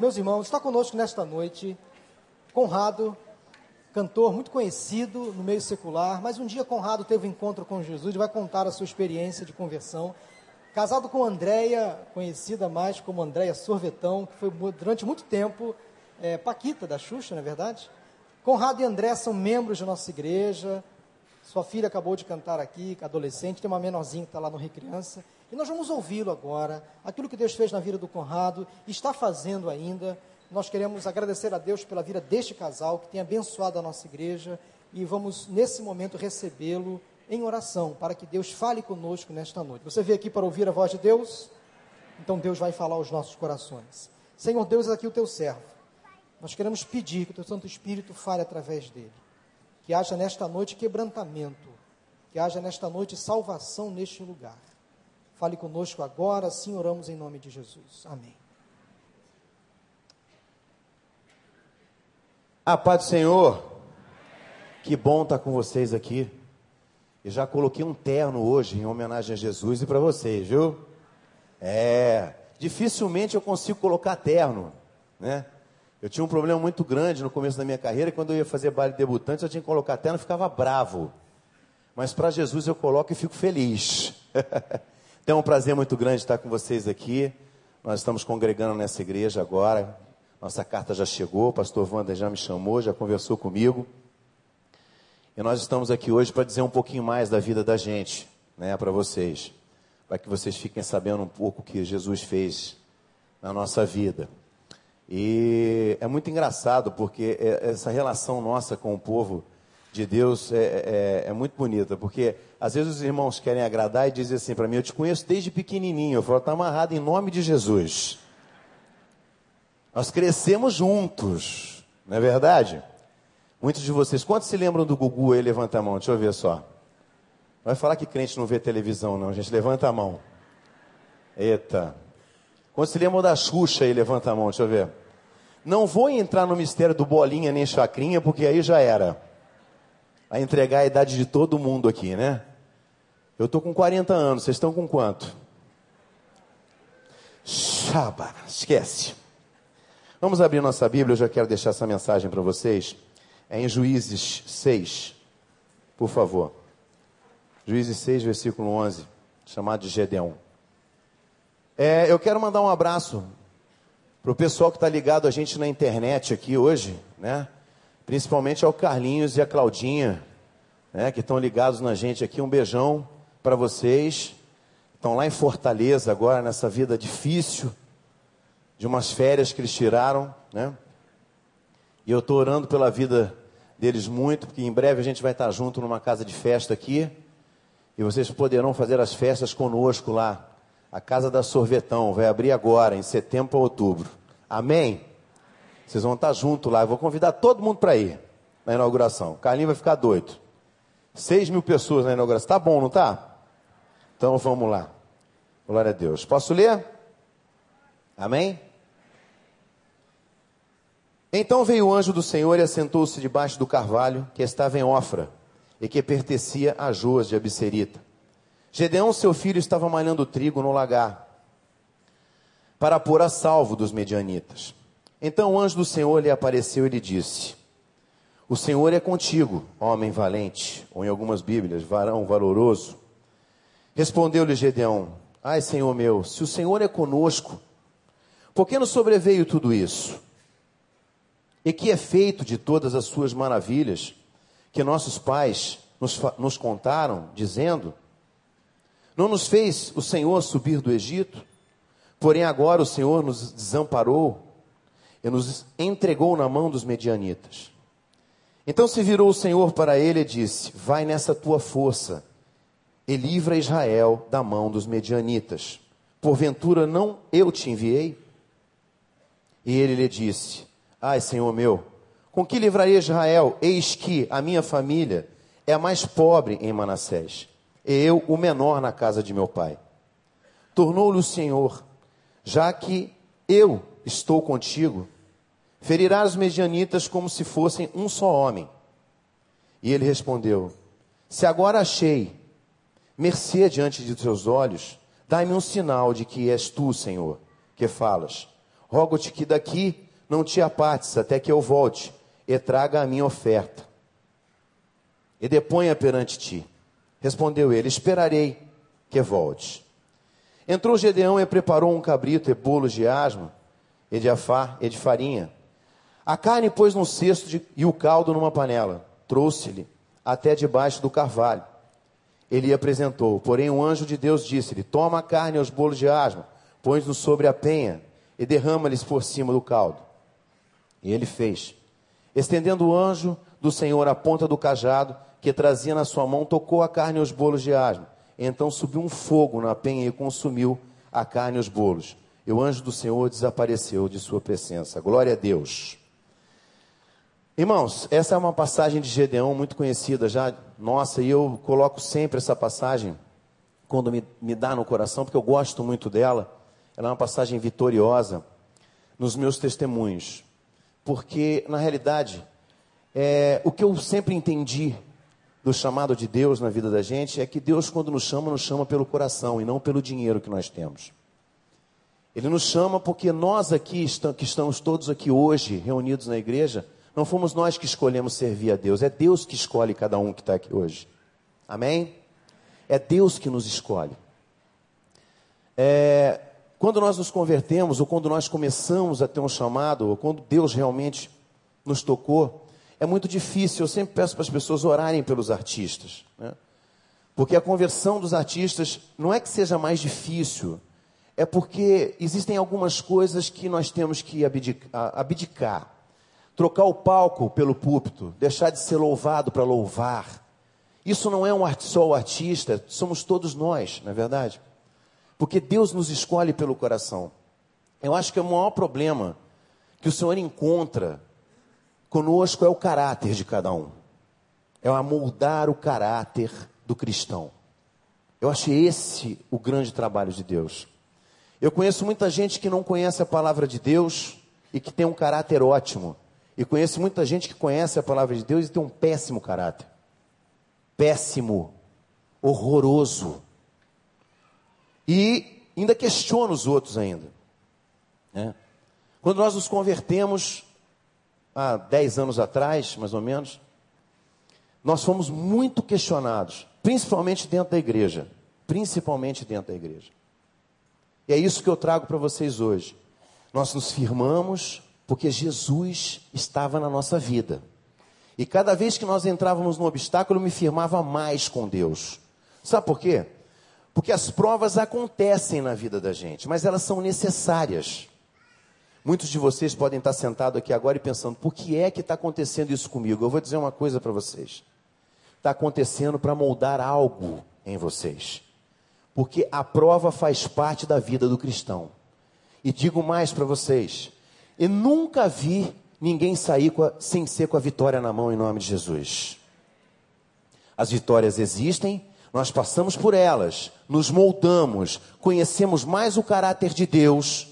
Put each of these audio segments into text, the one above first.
Meus irmãos, está conosco nesta noite Conrado, cantor muito conhecido no meio secular, mas um dia Conrado teve um encontro com Jesus e vai contar a sua experiência de conversão. Casado com Andréia, conhecida mais como Andréia Sorvetão, que foi durante muito tempo é, Paquita da Xuxa, não é verdade? Conrado e André são membros da nossa igreja. Sua filha acabou de cantar aqui, adolescente, tem uma menorzinha que está lá no Rio Criança. E nós vamos ouvi-lo agora, aquilo que Deus fez na vida do Conrado, está fazendo ainda. Nós queremos agradecer a Deus pela vida deste casal que tem abençoado a nossa igreja e vamos nesse momento recebê-lo em oração para que Deus fale conosco nesta noite. Você veio aqui para ouvir a voz de Deus? Então Deus vai falar aos nossos corações. Senhor Deus, aqui o teu servo. Nós queremos pedir que o teu Santo Espírito fale através dele. Que haja nesta noite quebrantamento, que haja nesta noite salvação neste lugar. Fale conosco agora, assim oramos em nome de Jesus. Amém. A paz do Senhor. Que bom estar com vocês aqui. Eu já coloquei um terno hoje em homenagem a Jesus e para vocês, viu? É, dificilmente eu consigo colocar terno, né? Eu tinha um problema muito grande no começo da minha carreira, quando eu ia fazer baile debutante, eu tinha que colocar terno, e ficava bravo. Mas para Jesus eu coloco e fico feliz. Então é um prazer muito grande estar com vocês aqui. Nós estamos congregando nessa igreja agora. Nossa carta já chegou, o pastor Wander já me chamou, já conversou comigo. E nós estamos aqui hoje para dizer um pouquinho mais da vida da gente, né, para vocês. Para que vocês fiquem sabendo um pouco o que Jesus fez na nossa vida. E é muito engraçado porque é, essa relação nossa com o povo de Deus é, é, é muito bonita, porque às vezes os irmãos querem agradar e dizem assim para mim: Eu te conheço desde pequenininho. Eu falo: Está amarrado em nome de Jesus. Nós crescemos juntos, não é verdade? Muitos de vocês, quantos se lembram do Gugu aí? Levanta a mão, deixa eu ver só. Vai falar que crente não vê televisão, não, gente. Levanta a mão. Eita. Quantos se lembram da Xuxa aí? Levanta a mão, deixa eu ver. Não vou entrar no mistério do bolinha nem chacrinha, porque aí já era a entregar a idade de todo mundo aqui, né? Eu estou com 40 anos, vocês estão com quanto? Xaba, esquece. Vamos abrir nossa Bíblia, eu já quero deixar essa mensagem para vocês. É em Juízes 6, por favor. Juízes 6, versículo 11, chamado de Gedeão. É, eu quero mandar um abraço para o pessoal que está ligado a gente na internet aqui hoje, né? Principalmente ao Carlinhos e à Claudinha, né, que estão ligados na gente aqui. Um beijão para vocês. Estão lá em Fortaleza agora, nessa vida difícil, de umas férias que eles tiraram, né? E eu estou orando pela vida deles muito, porque em breve a gente vai estar junto numa casa de festa aqui. E vocês poderão fazer as festas conosco lá. A Casa da Sorvetão vai abrir agora, em setembro a outubro. Amém? Vocês vão estar junto lá. Eu vou convidar todo mundo para ir na inauguração. O Carlinho vai ficar doido. Seis mil pessoas na inauguração. Tá bom, não tá? Então vamos lá. Glória a Deus. Posso ler? Amém? Então veio o anjo do Senhor e assentou-se debaixo do carvalho que estava em Ofra e que pertencia a Joas de Abserita. Gedeão, seu filho, estava malhando trigo no lagar para pôr a salvo dos medianitas. Então o anjo do Senhor lhe apareceu e lhe disse: O Senhor é contigo, homem valente, ou em algumas Bíblias, varão valoroso. Respondeu-lhe Gedeão: Ai, Senhor meu, se o Senhor é conosco, por que nos sobreveio tudo isso? E que é feito de todas as suas maravilhas que nossos pais nos, nos contaram, dizendo: Não nos fez o Senhor subir do Egito? Porém agora o Senhor nos desamparou e nos entregou na mão dos medianitas. Então se virou o Senhor para ele e disse: Vai nessa tua força e livra Israel da mão dos medianitas. Porventura não eu te enviei? E ele lhe disse: Ai, Senhor meu, com que livrarei Israel? Eis que a minha família é a mais pobre em Manassés, e eu o menor na casa de meu pai. Tornou-lhe o Senhor, já que eu estou contigo, Ferirá os medianitas como se fossem um só homem. E ele respondeu: Se agora achei mercê diante de teus olhos, dai-me um sinal de que és tu, Senhor, que falas. Rogo-te que daqui não te apartes até que eu volte e traga a minha oferta. E deponha perante ti. Respondeu ele: Esperarei que volte. Entrou Gedeão e preparou um cabrito e bolos de asma, e de afá e de farinha. A carne pôs num cesto de, e o caldo numa panela. Trouxe-lhe até debaixo do carvalho. Ele apresentou. Porém, um anjo de Deus disse-lhe: Toma a carne e os bolos de asma, põe-nos sobre a penha e derrama-lhes por cima do caldo. E ele fez. Estendendo o anjo do Senhor a ponta do cajado que trazia na sua mão, tocou a carne e os bolos de asma. Então subiu um fogo na penha e consumiu a carne e os bolos. E o anjo do Senhor desapareceu de sua presença. Glória a Deus. Irmãos, essa é uma passagem de Gedeão muito conhecida já, nossa, e eu coloco sempre essa passagem quando me, me dá no coração, porque eu gosto muito dela. Ela é uma passagem vitoriosa nos meus testemunhos, porque na realidade, é, o que eu sempre entendi do chamado de Deus na vida da gente é que Deus, quando nos chama, nos chama pelo coração e não pelo dinheiro que nós temos. Ele nos chama porque nós aqui, que estamos todos aqui hoje, reunidos na igreja, não fomos nós que escolhemos servir a Deus, é Deus que escolhe cada um que está aqui hoje. Amém? É Deus que nos escolhe. É, quando nós nos convertemos, ou quando nós começamos a ter um chamado, ou quando Deus realmente nos tocou, é muito difícil. Eu sempre peço para as pessoas orarem pelos artistas. Né? Porque a conversão dos artistas não é que seja mais difícil, é porque existem algumas coisas que nós temos que abdicar. abdicar trocar o palco pelo púlpito, deixar de ser louvado para louvar. Isso não é um só o artista, somos todos nós, não é verdade? Porque Deus nos escolhe pelo coração. Eu acho que é o maior problema que o Senhor encontra conosco é o caráter de cada um. É amoldar o caráter do cristão. Eu acho esse o grande trabalho de Deus. Eu conheço muita gente que não conhece a palavra de Deus e que tem um caráter ótimo e conheço muita gente que conhece a palavra de Deus e tem um péssimo caráter. Péssimo, horroroso. E ainda questiona os outros ainda. Né? Quando nós nos convertemos, há 10 anos atrás, mais ou menos, nós fomos muito questionados, principalmente dentro da igreja. Principalmente dentro da igreja. E é isso que eu trago para vocês hoje. Nós nos firmamos porque Jesus estava na nossa vida. E cada vez que nós entrávamos no obstáculo, eu me firmava mais com Deus. Sabe por quê? Porque as provas acontecem na vida da gente, mas elas são necessárias. Muitos de vocês podem estar sentados aqui agora e pensando: por que é que está acontecendo isso comigo? Eu vou dizer uma coisa para vocês: está acontecendo para moldar algo em vocês, porque a prova faz parte da vida do cristão. E digo mais para vocês: e nunca vi ninguém sair a, sem ser com a vitória na mão em nome de Jesus. As vitórias existem, nós passamos por elas, nos moldamos, conhecemos mais o caráter de Deus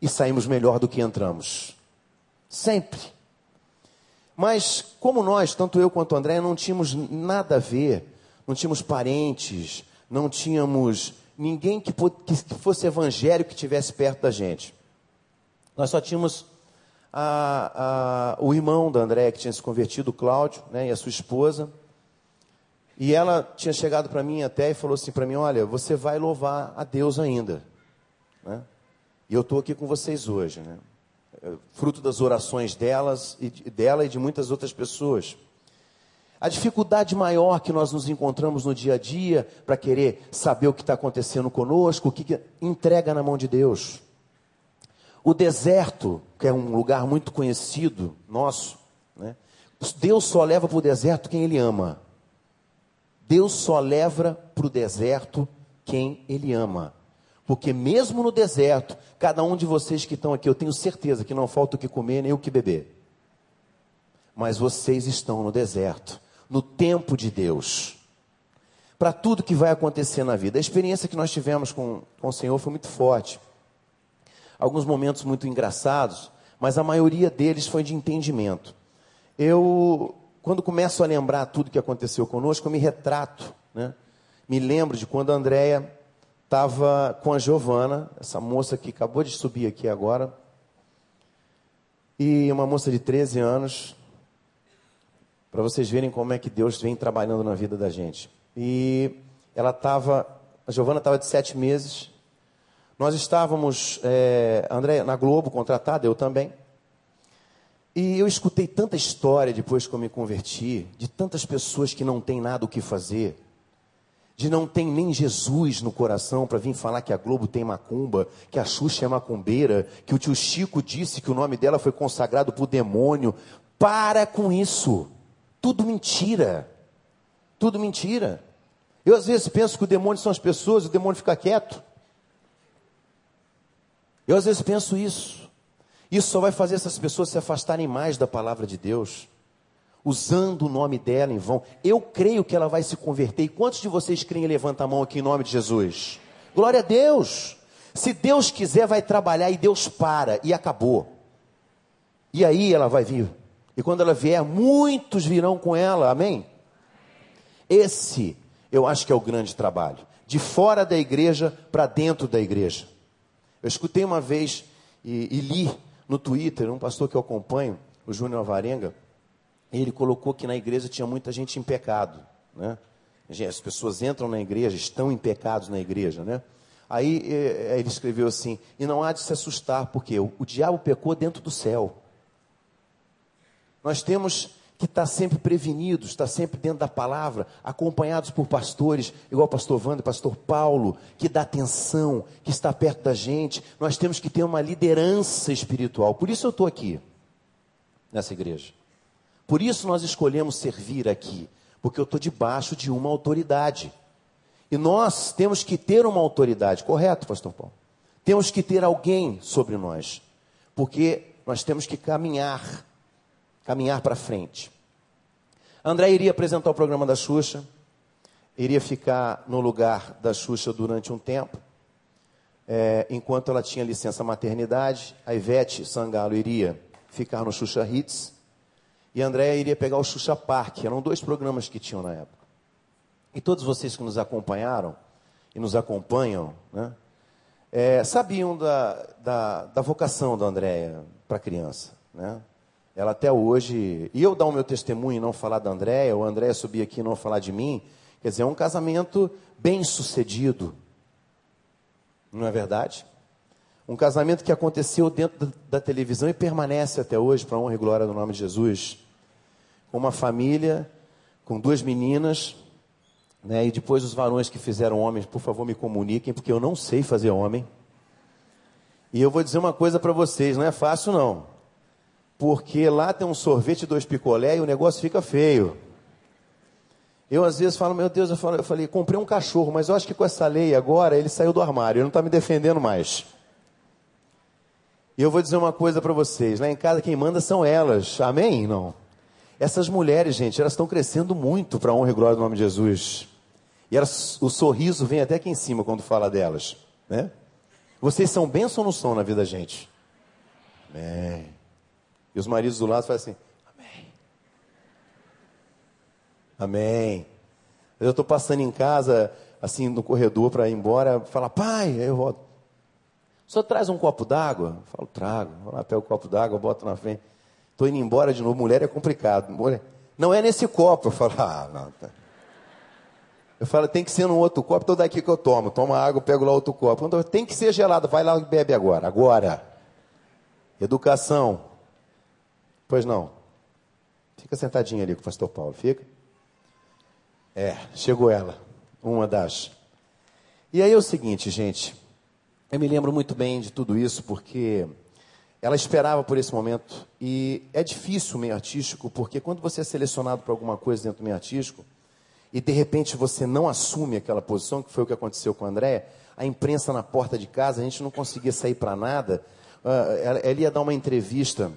e saímos melhor do que entramos. Sempre. Mas como nós, tanto eu quanto o André, não tínhamos nada a ver, não tínhamos parentes, não tínhamos ninguém que fosse evangélico que estivesse perto da gente. Nós só tínhamos a, a, o irmão da André que tinha se convertido, o Cláudio, né, e a sua esposa. E ela tinha chegado para mim até e falou assim para mim: Olha, você vai louvar a Deus ainda. Né? E eu estou aqui com vocês hoje. Né? É, fruto das orações delas e dela e de muitas outras pessoas. A dificuldade maior que nós nos encontramos no dia a dia para querer saber o que está acontecendo conosco, o que, que entrega na mão de Deus. O deserto, que é um lugar muito conhecido nosso, né? Deus só leva para o deserto quem Ele ama. Deus só leva para o deserto quem Ele ama. Porque mesmo no deserto, cada um de vocês que estão aqui, eu tenho certeza que não falta o que comer nem o que beber. Mas vocês estão no deserto, no tempo de Deus. Para tudo que vai acontecer na vida. A experiência que nós tivemos com, com o Senhor foi muito forte alguns momentos muito engraçados, mas a maioria deles foi de entendimento. Eu, quando começo a lembrar tudo que aconteceu conosco, eu me retrato, né? Me lembro de quando a Andrea estava com a Giovana, essa moça que acabou de subir aqui agora, e uma moça de 13 anos, para vocês verem como é que Deus vem trabalhando na vida da gente. E ela estava, a Giovana estava de sete meses. Nós estávamos, é, André, na Globo, contratada, eu também. E eu escutei tanta história depois que eu me converti, de tantas pessoas que não têm nada o que fazer, de não tem nem Jesus no coração para vir falar que a Globo tem macumba, que a Xuxa é macumbeira, que o tio Chico disse que o nome dela foi consagrado por demônio. Para com isso. Tudo mentira. Tudo mentira. Eu às vezes penso que o demônio são as pessoas, o demônio fica quieto. Eu às vezes penso isso. Isso só vai fazer essas pessoas se afastarem mais da palavra de Deus usando o nome dela em vão. Eu creio que ela vai se converter. E quantos de vocês creem? Levanta a mão aqui em nome de Jesus. Glória a Deus. Se Deus quiser, vai trabalhar e Deus para e acabou. E aí ela vai vir. E quando ela vier, muitos virão com ela. Amém? Esse, eu acho que é o grande trabalho. De fora da igreja para dentro da igreja. Eu escutei uma vez e, e li no Twitter um pastor que eu acompanho, o Júnior Avarenga ele colocou que na igreja tinha muita gente em pecado, né? As pessoas entram na igreja, estão em pecados na igreja, né? Aí é, ele escreveu assim: e não há de se assustar, porque o, o diabo pecou dentro do céu. Nós temos que estar sempre prevenidos, estar sempre dentro da palavra, acompanhados por pastores, igual o pastor Wanda, pastor Paulo, que dá atenção, que está perto da gente. Nós temos que ter uma liderança espiritual. Por isso eu estou aqui, nessa igreja. Por isso nós escolhemos servir aqui, porque eu estou debaixo de uma autoridade. E nós temos que ter uma autoridade, correto, pastor Paulo? Temos que ter alguém sobre nós, porque nós temos que caminhar, caminhar para frente. André iria apresentar o programa da Xuxa, iria ficar no lugar da Xuxa durante um tempo, é, enquanto ela tinha licença maternidade, a Ivete Sangalo iria ficar no Xuxa Hits, e a Andréia iria pegar o Xuxa Park. Eram dois programas que tinham na época. E todos vocês que nos acompanharam e nos acompanham, né, é, sabiam da, da, da, vocação da Andréia para criança. Né? Ela até hoje, e eu dar o meu testemunho e não falar da Andréia, ou a Andréia subir aqui e não falar de mim, quer dizer, é um casamento bem sucedido. Não é verdade? Um casamento que aconteceu dentro da, televisão e permanece até hoje, para honra e glória do nome de Jesus uma família com duas meninas, né? E depois os varões que fizeram homens, por favor, me comuniquem, porque eu não sei fazer homem. E eu vou dizer uma coisa para vocês, não é fácil não. Porque lá tem um sorvete e dois picolé e o negócio fica feio. Eu às vezes falo, meu Deus, eu, falo, eu falei, comprei um cachorro, mas eu acho que com essa lei agora ele saiu do armário, ele não está me defendendo mais. E eu vou dizer uma coisa para vocês, lá em casa quem manda são elas, amém? Não. Essas mulheres, gente, elas estão crescendo muito para a honra e glória do nome de Jesus. E elas, o sorriso vem até aqui em cima quando fala delas. Né? Vocês são bênçãos ou não são na vida da gente? Amém. E os maridos do lado fazem assim: Amém. Amém. Eu estou passando em casa, assim, no corredor para ir embora, fala, pai, eu volto. Senhor traz um copo d'água? Falo, trago. Vou lá, pego o copo d'água, boto na frente. Estou indo embora de novo. Mulher é complicado. Mulher... Não é nesse copo. Eu falo, ah, não. Tá. Eu falo, tem que ser num outro copo, então daqui que eu tomo. Toma água, pego lá outro copo. Então, tem que ser gelado. Vai lá e bebe agora. Agora. Educação. Pois não. Fica sentadinha ali com o pastor Paulo. Fica. É, chegou ela. Uma das. E aí é o seguinte, gente. Eu me lembro muito bem de tudo isso, porque ela esperava por esse momento. E é difícil o meio artístico, porque quando você é selecionado para alguma coisa dentro do meio artístico, e de repente você não assume aquela posição, que foi o que aconteceu com a André, a imprensa na porta de casa, a gente não conseguia sair para nada. Ela, ela ia dar uma entrevista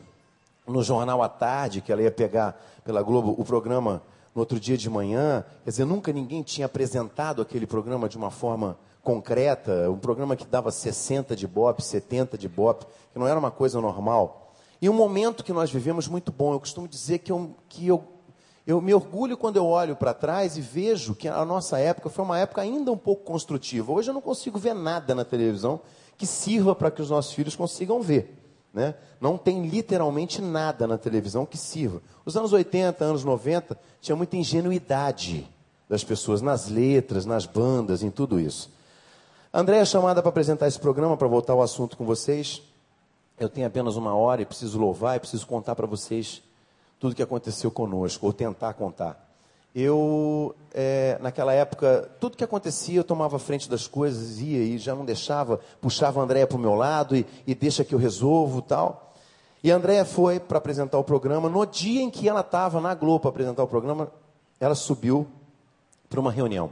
no jornal à tarde, que ela ia pegar pela Globo o programa no outro dia de manhã. Quer dizer, nunca ninguém tinha apresentado aquele programa de uma forma concreta, um programa que dava 60 de bop, 70 de bop, que não era uma coisa normal. E um momento que nós vivemos muito bom. Eu costumo dizer que eu, que eu, eu me orgulho quando eu olho para trás e vejo que a nossa época foi uma época ainda um pouco construtiva. Hoje eu não consigo ver nada na televisão que sirva para que os nossos filhos consigam ver. Né? Não tem literalmente nada na televisão que sirva. Os anos 80, anos 90, tinha muita ingenuidade das pessoas nas letras, nas bandas, em tudo isso. André é chamada para apresentar esse programa, para voltar ao assunto com vocês. Eu tenho apenas uma hora e preciso louvar e preciso contar para vocês tudo que aconteceu conosco, ou tentar contar. Eu, é, naquela época, tudo que acontecia, eu tomava frente das coisas, ia e já não deixava, puxava a Andréia para o meu lado e, e deixa que eu resolvo tal. E a Andréia foi para apresentar o programa. No dia em que ela estava na Globo para apresentar o programa, ela subiu para uma reunião.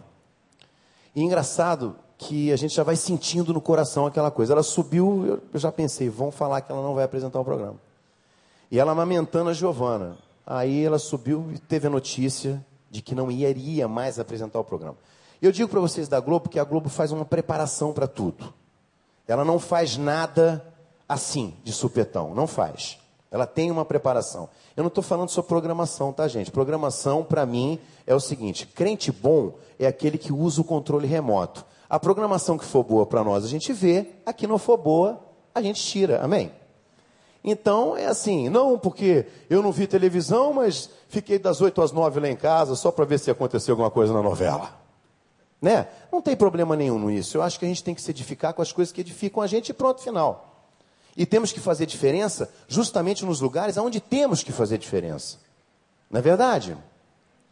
E engraçado que a gente já vai sentindo no coração aquela coisa. Ela subiu, eu já pensei, vão falar que ela não vai apresentar o programa. E ela amamentando a Giovana. Aí ela subiu e teve a notícia de que não iria mais apresentar o programa. Eu digo para vocês da Globo que a Globo faz uma preparação para tudo. Ela não faz nada assim, de supetão. Não faz. Ela tem uma preparação. Eu não estou falando sobre programação, tá, gente? Programação, para mim, é o seguinte: crente bom é aquele que usa o controle remoto. A programação que for boa para nós, a gente vê, a que não for boa, a gente tira. Amém? Então é assim, não porque eu não vi televisão, mas fiquei das 8 às 9 lá em casa só para ver se aconteceu alguma coisa na novela. Né? Não tem problema nenhum nisso. Eu acho que a gente tem que se edificar com as coisas que edificam a gente e pronto, final. E temos que fazer diferença justamente nos lugares onde temos que fazer diferença. Não é verdade?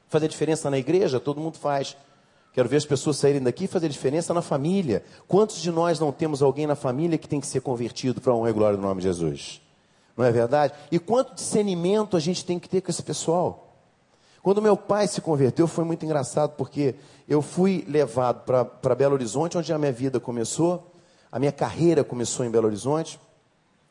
Fazer diferença na igreja, todo mundo faz. Quero ver as pessoas saírem daqui e fazer diferença na família. Quantos de nós não temos alguém na família que tem que ser convertido para um regular do nome de Jesus? Não é verdade? E quanto discernimento a gente tem que ter com esse pessoal? Quando meu pai se converteu, foi muito engraçado, porque eu fui levado para Belo Horizonte, onde a minha vida começou, a minha carreira começou em Belo Horizonte.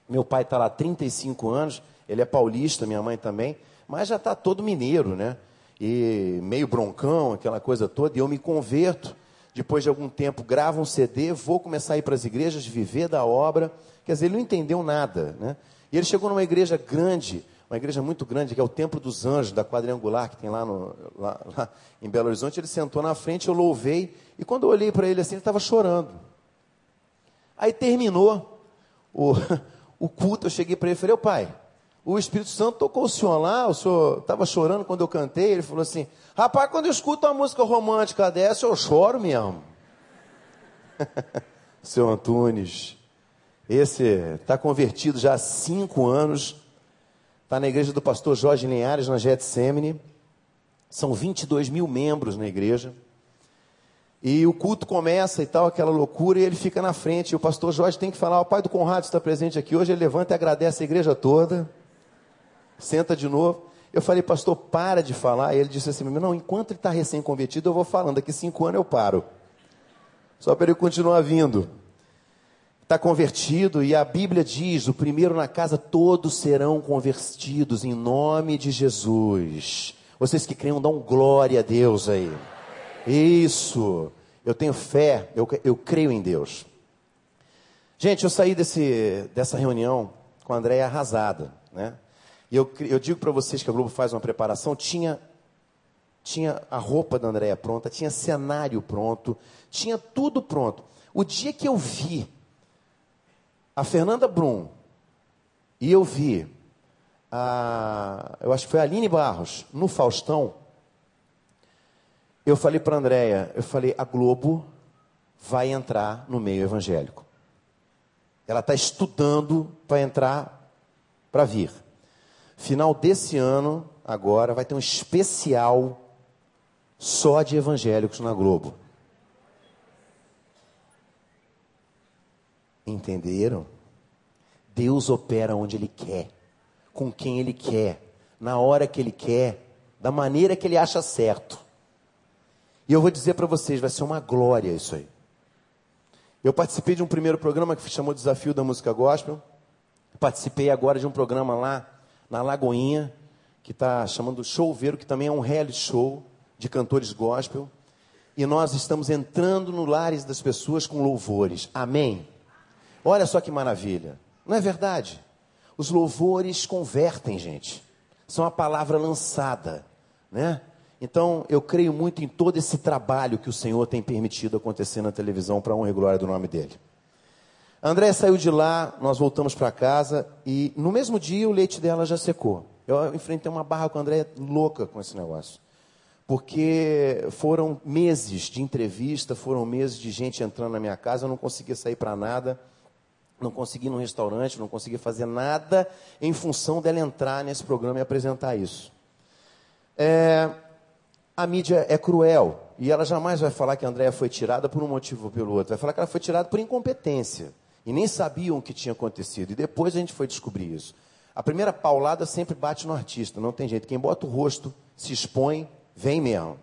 Meu pai está lá há 35 anos, ele é paulista, minha mãe também, mas já está todo mineiro, né? E meio broncão, aquela coisa toda, e eu me converto. Depois de algum tempo, gravo um CD, vou começar a ir para as igrejas, viver da obra. Quer dizer, ele não entendeu nada, né? E ele chegou numa igreja grande, uma igreja muito grande, que é o Templo dos Anjos, da quadrangular, que tem lá, no, lá, lá em Belo Horizonte. Ele sentou na frente, eu louvei, e quando eu olhei para ele assim, ele estava chorando. Aí terminou o, o culto, eu cheguei para ele e falei, ô pai, o Espírito Santo tocou o senhor lá, o senhor estava chorando quando eu cantei, ele falou assim, rapaz, quando eu escuto uma música romântica dessa, eu choro mesmo. Seu Antunes, esse está convertido já há cinco anos. Está na igreja do pastor Jorge Linhares, na Getsemane. São 22 mil membros na igreja. E o culto começa e tal, aquela loucura, e ele fica na frente. E o pastor Jorge tem que falar: o pai do Conrado está presente aqui hoje. Ele levanta e agradece a igreja toda. Senta de novo. Eu falei, pastor, para de falar. E ele disse assim: não, enquanto ele está recém-convertido, eu vou falando. Daqui cinco anos eu paro. Só para ele continuar vindo está convertido e a Bíblia diz: o primeiro na casa, todos serão convertidos em nome de Jesus. Vocês que creiam, dão glória a Deus aí. Isso, eu tenho fé, eu, eu creio em Deus. Gente, eu saí desse, dessa reunião com a Andréia arrasada, né? E eu, eu digo para vocês que a Globo faz uma preparação, tinha, tinha a roupa da Andréia pronta, tinha cenário pronto, tinha tudo pronto. O dia que eu vi a Fernanda Brum e eu vi, a, eu acho que foi a Aline Barros, no Faustão, eu falei para a Andréia, eu falei, a Globo vai entrar no meio evangélico. Ela está estudando para entrar, para vir. Final desse ano, agora, vai ter um especial só de evangélicos na Globo. Entenderam? Deus opera onde Ele quer, com quem Ele quer, na hora que Ele quer, da maneira que Ele acha certo. E eu vou dizer para vocês, vai ser uma glória isso aí. Eu participei de um primeiro programa que se chamou Desafio da Música Gospel. Participei agora de um programa lá na Lagoinha, que está chamando Ver, que também é um reality show de cantores gospel. E nós estamos entrando no lares das pessoas com louvores. Amém? Olha só que maravilha. Não é verdade? Os louvores convertem, gente. São a palavra lançada, né? Então, eu creio muito em todo esse trabalho que o Senhor tem permitido acontecer na televisão para honra e glória do nome dele. A Andréia saiu de lá, nós voltamos para casa e no mesmo dia o leite dela já secou. Eu enfrentei uma barra com a Andréia louca com esse negócio. Porque foram meses de entrevista, foram meses de gente entrando na minha casa, eu não conseguia sair para nada, não conseguia ir no restaurante, não conseguia fazer nada em função dela entrar nesse programa e apresentar isso. É, a mídia é cruel e ela jamais vai falar que a Andréia foi tirada por um motivo ou pelo outro. Vai falar que ela foi tirada por incompetência. E nem sabiam o que tinha acontecido. E depois a gente foi descobrir isso. A primeira paulada sempre bate no artista, não tem jeito. Quem bota o rosto, se expõe, vem mesmo.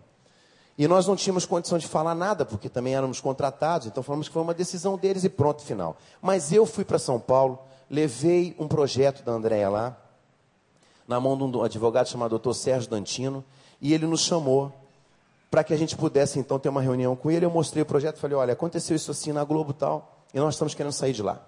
E nós não tínhamos condição de falar nada, porque também éramos contratados, então falamos que foi uma decisão deles e pronto, final. Mas eu fui para São Paulo, levei um projeto da Andréia lá, na mão de um advogado chamado Dr. Sérgio Dantino, e ele nos chamou para que a gente pudesse então ter uma reunião com ele. Eu mostrei o projeto e falei: olha, aconteceu isso assim na Globo tal, e nós estamos querendo sair de lá.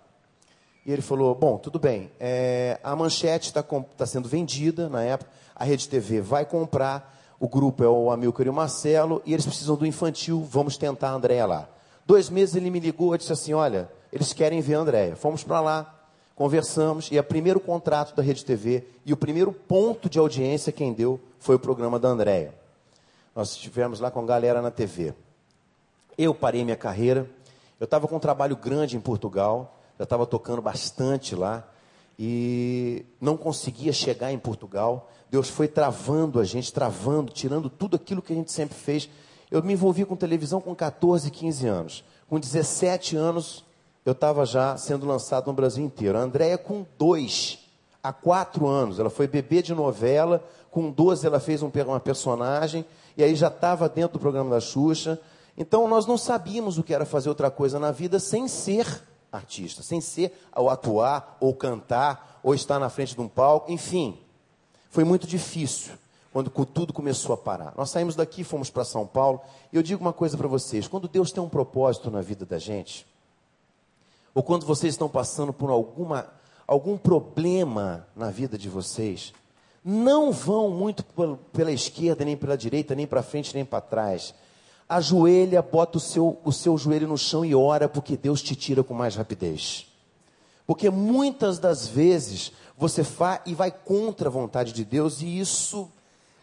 E ele falou: bom, tudo bem, é, a manchete está tá sendo vendida na época, a Rede TV vai comprar, o grupo é o Amilcar e o Marcelo, e eles precisam do infantil, vamos tentar a Andréia lá. Dois meses ele me ligou e disse assim: olha, eles querem ver a Andréia. Fomos para lá, conversamos, e o primeiro contrato da Rede TV e o primeiro ponto de audiência quem deu foi o programa da Andréia. Nós estivemos lá com a galera na TV. Eu parei minha carreira, eu estava com um trabalho grande em Portugal, já estava tocando bastante lá, e não conseguia chegar em Portugal. Deus foi travando a gente, travando, tirando tudo aquilo que a gente sempre fez. Eu me envolvi com televisão com 14, 15 anos. Com 17 anos, eu estava já sendo lançado no Brasil inteiro. A Andréia com dois, há quatro anos. Ela foi bebê de novela, com 12 ela fez um, uma personagem, e aí já estava dentro do programa da Xuxa. Então nós não sabíamos o que era fazer outra coisa na vida sem ser artista, sem ser ou atuar, ou cantar, ou estar na frente de um palco, enfim. Foi muito difícil quando tudo começou a parar. Nós saímos daqui, fomos para São Paulo, e eu digo uma coisa para vocês: quando Deus tem um propósito na vida da gente, ou quando vocês estão passando por alguma, algum problema na vida de vocês, não vão muito pela esquerda, nem pela direita, nem para frente, nem para trás. Ajoelha, bota o seu, o seu joelho no chão e ora, porque Deus te tira com mais rapidez. Porque muitas das vezes você faz e vai contra a vontade de Deus, e isso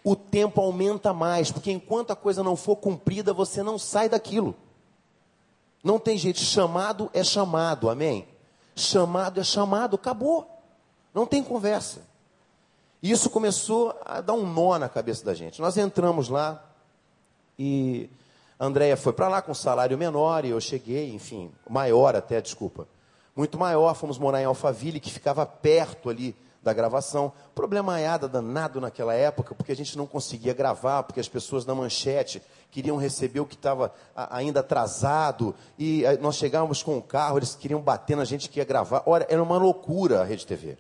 o tempo aumenta mais, porque enquanto a coisa não for cumprida, você não sai daquilo. Não tem jeito, chamado é chamado, amém? Chamado é chamado, acabou. Não tem conversa. E isso começou a dar um nó na cabeça da gente. Nós entramos lá e Andréia foi para lá com salário menor e eu cheguei, enfim, maior até, desculpa. Muito maior, fomos morar em Alphaville, que ficava perto ali da gravação. Problema aiada danado naquela época, porque a gente não conseguia gravar, porque as pessoas na manchete queriam receber o que estava ainda atrasado, e eh, nós chegávamos com o carro, eles queriam bater na gente que ia gravar. Olha, era uma loucura a Rede TV.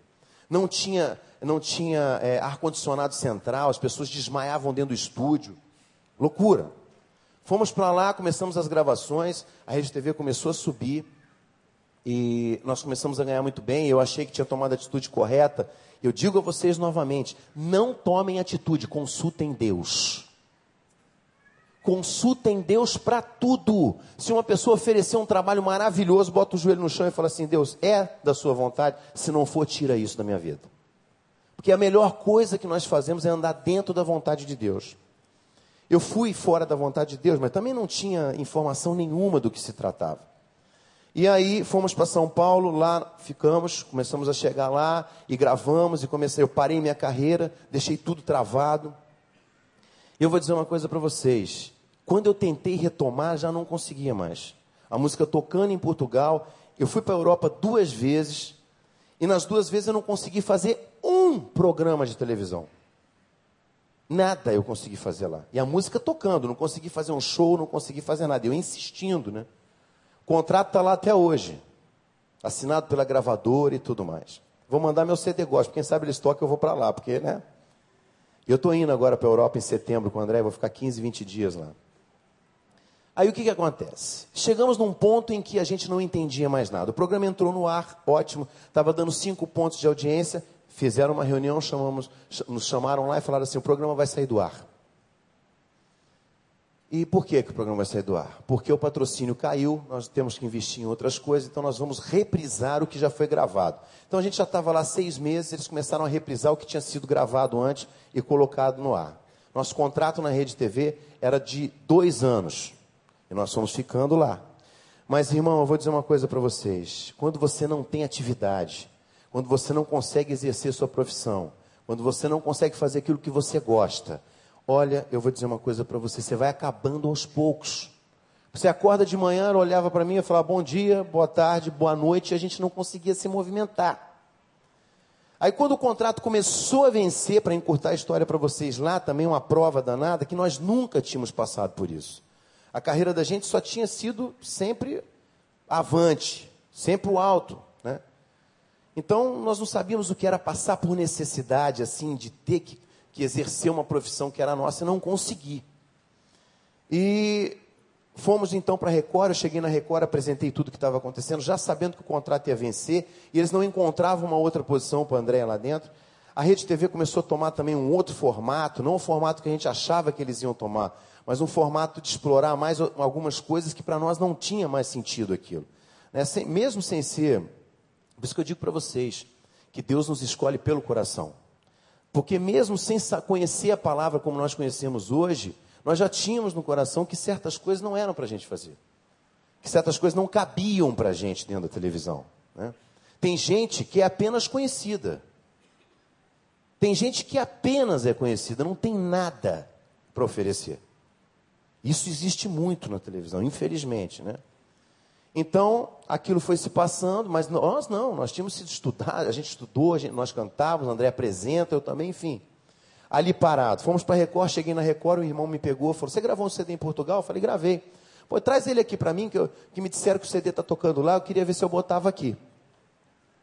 Não tinha, não tinha é, ar-condicionado central, as pessoas desmaiavam dentro do estúdio. Loucura. Fomos para lá, começamos as gravações, a Rede TV começou a subir e nós começamos a ganhar muito bem. Eu achei que tinha tomado a atitude correta. Eu digo a vocês novamente: não tomem atitude, consultem Deus. Consultem Deus para tudo. Se uma pessoa oferecer um trabalho maravilhoso, bota o joelho no chão e fala assim: Deus, é da sua vontade? Se não for, tira isso da minha vida. Porque a melhor coisa que nós fazemos é andar dentro da vontade de Deus. Eu fui fora da vontade de Deus, mas também não tinha informação nenhuma do que se tratava. E aí fomos para São Paulo, lá ficamos, começamos a chegar lá e gravamos e comecei, eu parei minha carreira, deixei tudo travado. Eu vou dizer uma coisa para vocês. Quando eu tentei retomar, já não conseguia mais. A música tocando em Portugal, eu fui para a Europa duas vezes e nas duas vezes eu não consegui fazer um programa de televisão. Nada eu consegui fazer lá. E a música tocando, não consegui fazer um show, não consegui fazer nada. Eu insistindo, né? O contrato está lá até hoje. Assinado pela gravadora e tudo mais. Vou mandar meu CD gospel. Quem sabe eles tocam, eu vou para lá, porque, né? Eu estou indo agora para a Europa em setembro com o André, vou ficar 15, 20 dias lá. Aí o que, que acontece? Chegamos num ponto em que a gente não entendia mais nada. O programa entrou no ar, ótimo, estava dando cinco pontos de audiência. Fizeram uma reunião, chamamos, nos chamaram lá e falaram assim: o programa vai sair do ar. E por que, que o programa vai sair do ar? Porque o patrocínio caiu, nós temos que investir em outras coisas, então nós vamos reprisar o que já foi gravado. Então a gente já estava lá seis meses, eles começaram a reprisar o que tinha sido gravado antes e colocado no ar. Nosso contrato na Rede TV era de dois anos e nós fomos ficando lá. Mas, irmão, eu vou dizer uma coisa para vocês: quando você não tem atividade, quando você não consegue exercer sua profissão, quando você não consegue fazer aquilo que você gosta, Olha, eu vou dizer uma coisa para você: você vai acabando aos poucos. Você acorda de manhã, olhava para mim e falava bom dia, boa tarde, boa noite, e a gente não conseguia se movimentar. Aí, quando o contrato começou a vencer, para encurtar a história para vocês lá, também uma prova danada, que nós nunca tínhamos passado por isso. A carreira da gente só tinha sido sempre avante, sempre o alto. Então, nós não sabíamos o que era passar por necessidade, assim, de ter que que exercer uma profissão que era nossa e não consegui. E fomos então para a Record, eu cheguei na Record, apresentei tudo que estava acontecendo, já sabendo que o contrato ia vencer, e eles não encontravam uma outra posição para a Andréia lá dentro. A Rede TV começou a tomar também um outro formato, não o formato que a gente achava que eles iam tomar, mas um formato de explorar mais algumas coisas que para nós não tinha mais sentido aquilo. Né? Sem, mesmo sem ser, por isso que eu digo para vocês, que Deus nos escolhe pelo coração. Porque mesmo sem conhecer a palavra como nós conhecemos hoje, nós já tínhamos no coração que certas coisas não eram para a gente fazer. Que certas coisas não cabiam para a gente dentro da televisão. Né? Tem gente que é apenas conhecida. Tem gente que apenas é conhecida, não tem nada para oferecer. Isso existe muito na televisão, infelizmente, né? Então, aquilo foi se passando, mas nós não, nós tínhamos sido estudar, a gente estudou, a gente, nós cantávamos, André apresenta, eu também, enfim. Ali parado. Fomos para a Record, cheguei na Record, o irmão me pegou, falou: Você gravou um CD em Portugal? Eu falei: Gravei. Pô, traz ele aqui para mim, que, eu, que me disseram que o CD está tocando lá, eu queria ver se eu botava aqui.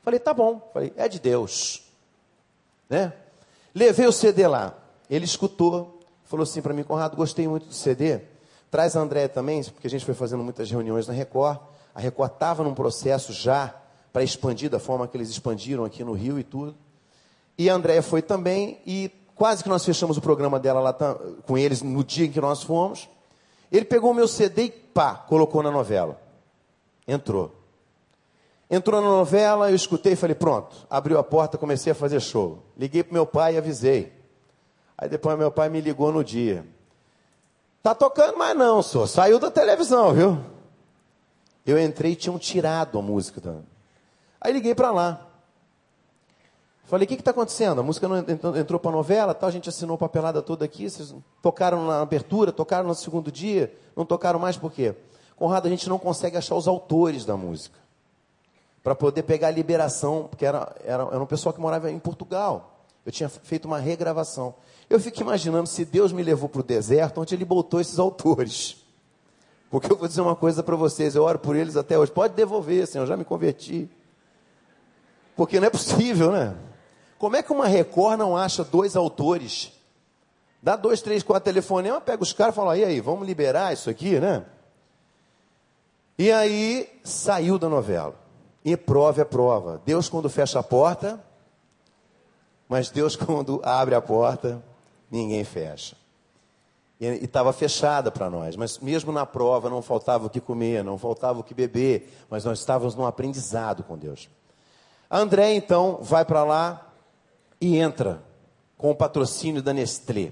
Falei: Tá bom. Falei: É de Deus. Né? Levei o CD lá. Ele escutou, falou assim para mim: Conrado, gostei muito do CD. Traz a André também, porque a gente foi fazendo muitas reuniões na Record. A Record estava num processo já para expandir da forma que eles expandiram aqui no Rio e tudo. E a Andréia foi também, e quase que nós fechamos o programa dela lá com eles no dia em que nós fomos. Ele pegou o meu CD e pá, colocou na novela. Entrou. Entrou na novela, eu escutei e falei, pronto. Abriu a porta, comecei a fazer show. Liguei para meu pai e avisei. Aí depois meu pai me ligou no dia. Tá tocando mais não, senhor. Saiu da televisão, viu? Eu entrei e tinham tirado a música. Da... Aí liguei para lá. Falei, o que está acontecendo? A música não entrou, para a novela, tal, a gente assinou a papelada toda aqui, vocês tocaram na abertura, tocaram no segundo dia, não tocaram mais por quê? Conrado, a gente não consegue achar os autores da música. Para poder pegar a liberação, porque era, era, era um pessoal que morava em Portugal. Eu tinha feito uma regravação. Eu fico imaginando se Deus me levou para o deserto, onde ele botou esses autores. Porque eu vou dizer uma coisa para vocês, eu oro por eles até hoje. Pode devolver, Senhor, já me converti. Porque não é possível, né? Como é que uma Record não acha dois autores? Dá dois, três, quatro telefonemas, pega os caras e fala, e aí, vamos liberar isso aqui, né? E aí saiu da novela. E prova é prova. Deus quando fecha a porta, mas Deus quando abre a porta, ninguém fecha. E estava fechada para nós, mas mesmo na prova não faltava o que comer, não faltava o que beber, mas nós estávamos num aprendizado com Deus. A André então vai para lá e entra com o patrocínio da Nestlé.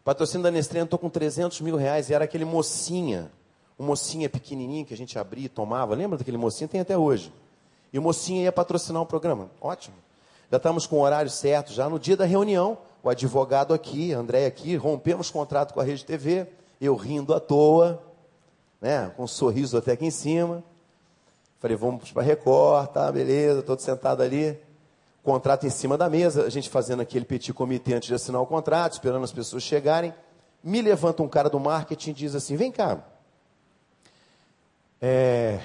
O patrocínio da Nestlé entrou com 300 mil reais e era aquele mocinha, um mocinha pequenininho que a gente abria e tomava. Lembra daquele mocinho? Tem até hoje. E o mocinha ia patrocinar o programa. Ótimo. Já estamos com o horário certo, já no dia da reunião, o advogado aqui, André aqui, rompemos contrato com a Rede TV, eu rindo à toa, né, com um sorriso até aqui em cima. Falei, vamos para Record, tá, beleza, todo sentado ali. Contrato em cima da mesa, a gente fazendo aquele petit comitê antes de assinar o contrato, esperando as pessoas chegarem. Me levanta um cara do marketing e diz assim: vem cá. É.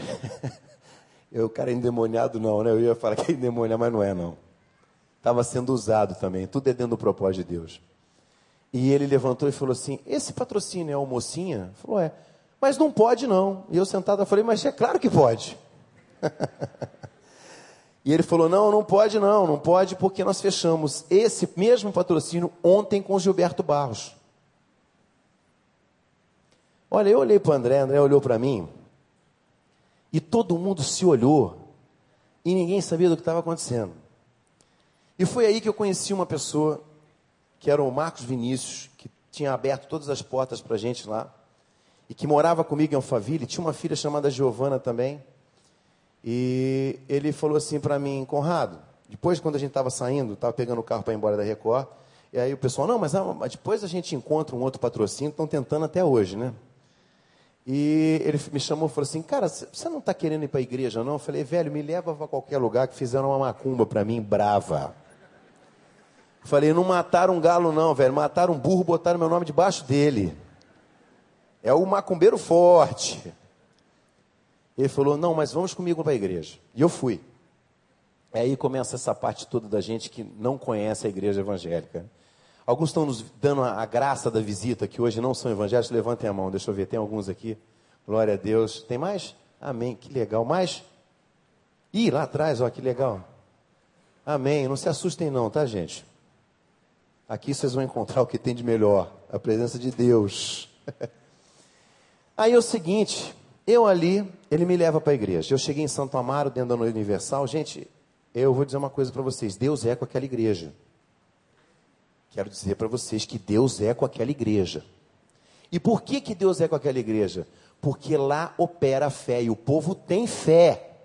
eu, cara, endemoniado não, né? Eu ia falar que é endemoniado, mas não é, não estava sendo usado também. Tudo é dentro do propósito de Deus. E ele levantou e falou assim: Esse patrocínio é o mocinha? Falou: É. Mas não pode não. E eu sentado, falei: Mas é claro que pode. e ele falou: Não, não pode não. Não pode porque nós fechamos esse mesmo patrocínio ontem com Gilberto Barros. Olha, eu olhei para o André, André olhou para mim, e todo mundo se olhou, e ninguém sabia do que estava acontecendo. E foi aí que eu conheci uma pessoa, que era o Marcos Vinícius, que tinha aberto todas as portas para a gente lá, e que morava comigo em Alphaville, tinha uma filha chamada Giovana também, e ele falou assim para mim, Conrado, depois quando a gente estava saindo, estava pegando o carro para ir embora da Record, e aí o pessoal, não, mas, ah, depois a gente encontra um outro patrocínio, estão tentando até hoje, né? E ele me chamou e falou assim: Cara, você não está querendo ir para a igreja, não? Eu falei: Velho, me leva para qualquer lugar que fizeram uma macumba para mim, brava. Falei: Não mataram um galo, não, velho. Mataram um burro, botaram meu nome debaixo dele. É o macumbeiro forte. Ele falou: Não, mas vamos comigo para a igreja. E eu fui. Aí começa essa parte toda da gente que não conhece a igreja evangélica. Alguns estão nos dando a, a, graça da visita, que hoje não são evangélicos. Levantem a mão, deixa eu ver, tem alguns aqui. Glória a Deus. Tem mais? Amém, que legal. Mais? Ih, lá atrás, ó, que legal. Amém. Não se assustem, não, tá, gente? Aqui vocês vão encontrar o que tem de melhor: a presença de Deus. Aí é o seguinte, eu ali, ele me leva para a igreja. Eu cheguei em Santo Amaro, dentro da Noite Universal. Gente, eu vou dizer uma coisa para vocês: Deus é com aquela igreja. Quero dizer para vocês que Deus é com aquela igreja. E por que, que Deus é com aquela igreja? Porque lá opera a fé e o povo tem fé.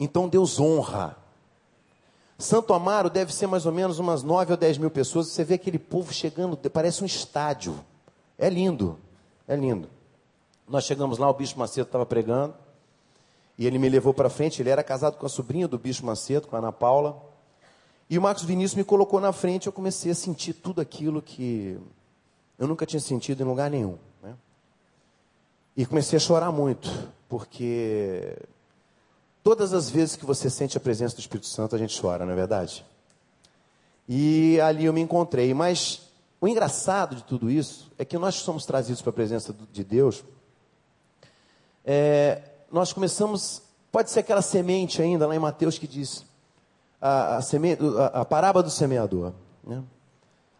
Então Deus honra. Santo Amaro deve ser mais ou menos umas 9 ou 10 mil pessoas. Você vê aquele povo chegando, parece um estádio. É lindo, é lindo. Nós chegamos lá, o Bispo Macedo estava pregando. E ele me levou para frente. Ele era casado com a sobrinha do Bispo Macedo, com a Ana Paula. E o Marcos Vinícius me colocou na frente, eu comecei a sentir tudo aquilo que eu nunca tinha sentido em lugar nenhum. Né? E comecei a chorar muito, porque todas as vezes que você sente a presença do Espírito Santo, a gente chora, não é verdade? E ali eu me encontrei. Mas o engraçado de tudo isso é que nós somos trazidos para a presença de Deus. É, nós começamos, pode ser aquela semente ainda lá em Mateus que diz: a, a, semente, a, a parábola do semeador. Né?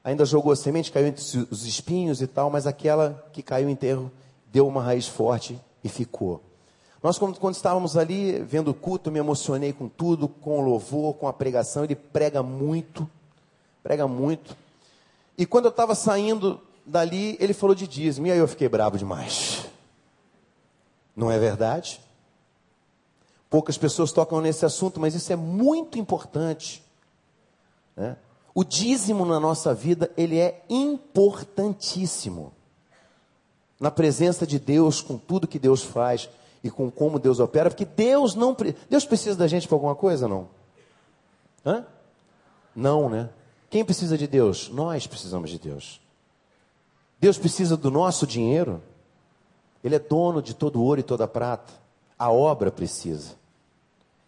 Ainda jogou a semente, caiu entre os espinhos e tal, mas aquela que caiu em terro deu uma raiz forte e ficou. Nós, quando, estávamos ali vendo o culto, me emocionei com tudo, com o louvor, com a pregação. Ele prega muito, prega muito. E quando eu estava saindo dali, ele falou de dízimo. E aí eu fiquei bravo demais. Não é verdade? Poucas pessoas tocam nesse assunto, mas isso é muito importante. Né? O dízimo na nossa vida, ele é importantíssimo. Na presença de Deus, com tudo que Deus faz e com como Deus opera, porque Deus não Deus precisa da gente para alguma coisa, não? Hã? Não, né? Quem precisa de Deus? Nós precisamos de Deus. Deus precisa do nosso dinheiro. Ele é dono de todo ouro e toda prata. A obra precisa.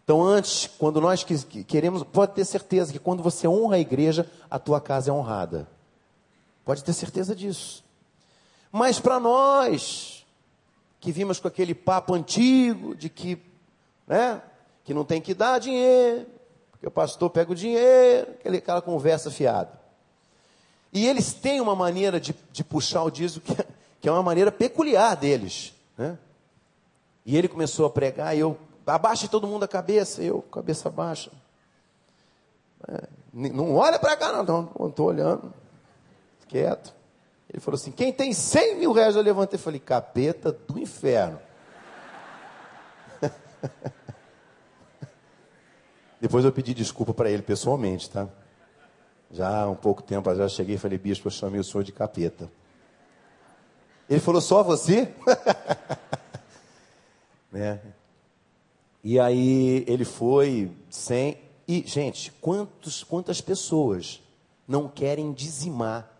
Então, antes, quando nós queremos, pode ter certeza que quando você honra a igreja, a tua casa é honrada. Pode ter certeza disso. Mas para nós, que vimos com aquele papo antigo de que, né, que não tem que dar dinheiro, que o pastor pega o dinheiro, aquele, aquela conversa fiada. E eles têm uma maneira de, de puxar o dízimo que, que é uma maneira peculiar deles. Né? E ele começou a pregar e eu abaixe todo mundo a cabeça, eu, cabeça baixa. É, não olha para cá, não, não estou olhando, quieto. Ele falou assim: quem tem 100 mil reais, eu levantei e falei: capeta do inferno. Depois eu pedi desculpa para ele pessoalmente, tá? Já há um pouco tempo, já cheguei e falei: bispo, eu chamei o senhor de capeta. Ele falou: só você? né? E aí ele foi sem. E, gente, quantos, quantas pessoas não querem dizimar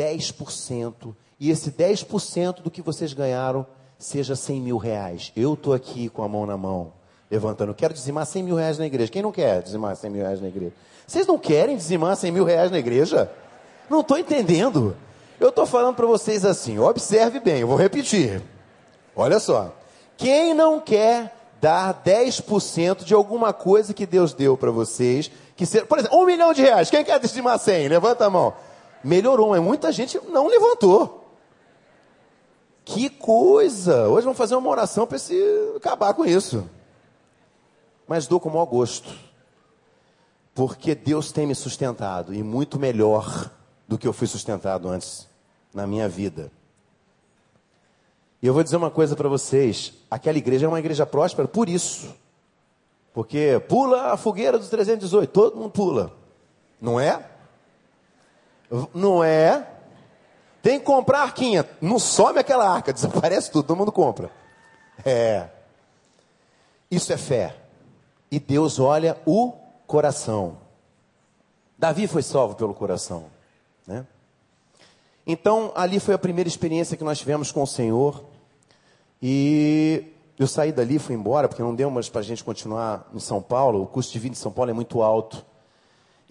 10%? E esse 10% do que vocês ganharam seja 100 mil reais. Eu estou aqui com a mão na mão, levantando. Quero dizimar 100 mil reais na igreja. Quem não quer dizimar 100 mil reais na igreja? Vocês não querem dizimar 100 mil reais na igreja? Não estou entendendo. Eu estou falando para vocês assim, observe bem, eu vou repetir. Olha só. Quem não quer dar 10% de alguma coisa que Deus deu para vocês. Que ser, por exemplo, um milhão de reais. Quem quer estimar 100? Levanta a mão. Melhorou, mas muita gente não levantou. Que coisa! Hoje vamos fazer uma oração para se acabar com isso. Mas dou com maior gosto. Porque Deus tem me sustentado e muito melhor do que eu fui sustentado antes na minha vida. E eu vou dizer uma coisa para vocês: aquela igreja é uma igreja próspera por isso. Porque pula a fogueira dos 318, todo mundo pula. Não é? Não é? Tem que comprar a arquinha. Não some aquela arca, desaparece tudo, todo mundo compra. É. Isso é fé. E Deus olha o coração. Davi foi salvo pelo coração. Né? Então, ali foi a primeira experiência que nós tivemos com o Senhor. E eu saí dali, fui embora, porque não deu mais para a gente continuar em São Paulo. O custo de vida em São Paulo é muito alto.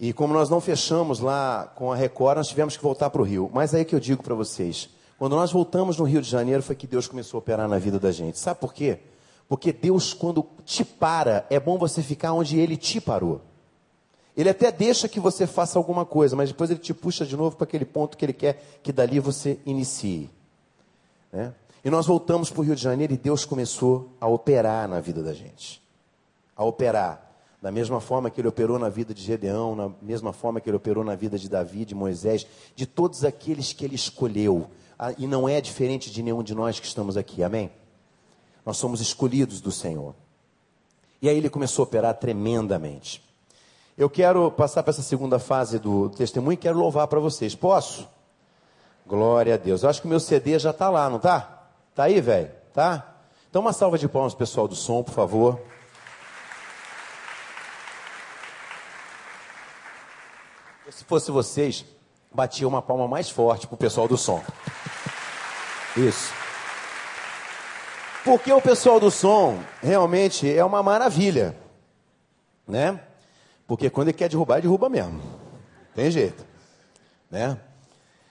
E como nós não fechamos lá com a Record, nós tivemos que voltar para o Rio. Mas aí que eu digo para vocês: quando nós voltamos no Rio de Janeiro, foi que Deus começou a operar na vida da gente. Sabe por quê? Porque Deus, quando te para, é bom você ficar onde Ele te parou. Ele até deixa que você faça alguma coisa, mas depois ele te puxa de novo para aquele ponto que ele quer que dali você inicie. Né? E nós voltamos para o Rio de Janeiro e Deus começou a operar na vida da gente. A operar. Da mesma forma que ele operou na vida de Gedeão, na mesma forma que ele operou na vida de Davi, de Moisés, de todos aqueles que ele escolheu. Ah, e não é diferente de nenhum de nós que estamos aqui, amém? Nós somos escolhidos do Senhor. E aí ele começou a operar tremendamente. Eu quero passar para essa segunda fase do testemunho e quero louvar para vocês. Posso? Glória a Deus. Eu acho que o meu CD já está lá, não está? Tá aí, velho? Tá? Então, uma salva de palmas, pessoal do som, por favor. Fosse vocês, batia uma palma mais forte pro pessoal do som. Isso. Porque o pessoal do som realmente é uma maravilha, né? Porque quando ele quer derrubar, ele derruba mesmo. Tem jeito, né?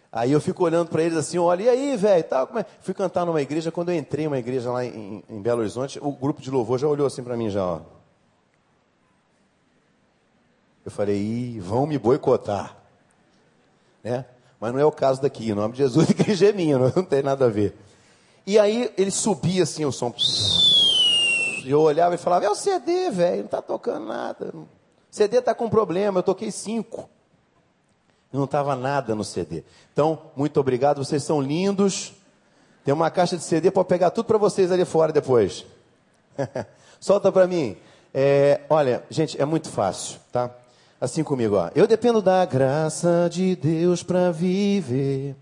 Aí eu fico olhando para eles assim, olha, e aí, velho, tal, como é? Fui cantar numa igreja, quando eu entrei em uma igreja lá em, em Belo Horizonte, o grupo de louvor já olhou assim para mim já, ó. Eu falei, vão me boicotar. Né? Mas não é o caso daqui, em nome de Jesus, igreja é não, tem nada a ver. E aí ele subia assim o som. E eu olhava e falava, é o CD, velho, não está tocando nada. O CD está com problema, eu toquei cinco. Não estava nada no CD. Então, muito obrigado, vocês são lindos. Tem uma caixa de CD para pegar tudo para vocês ali fora depois. Solta para mim. É, olha, gente, é muito fácil, tá? Assim comigo, ó. Eu dependo da graça de Deus para viver.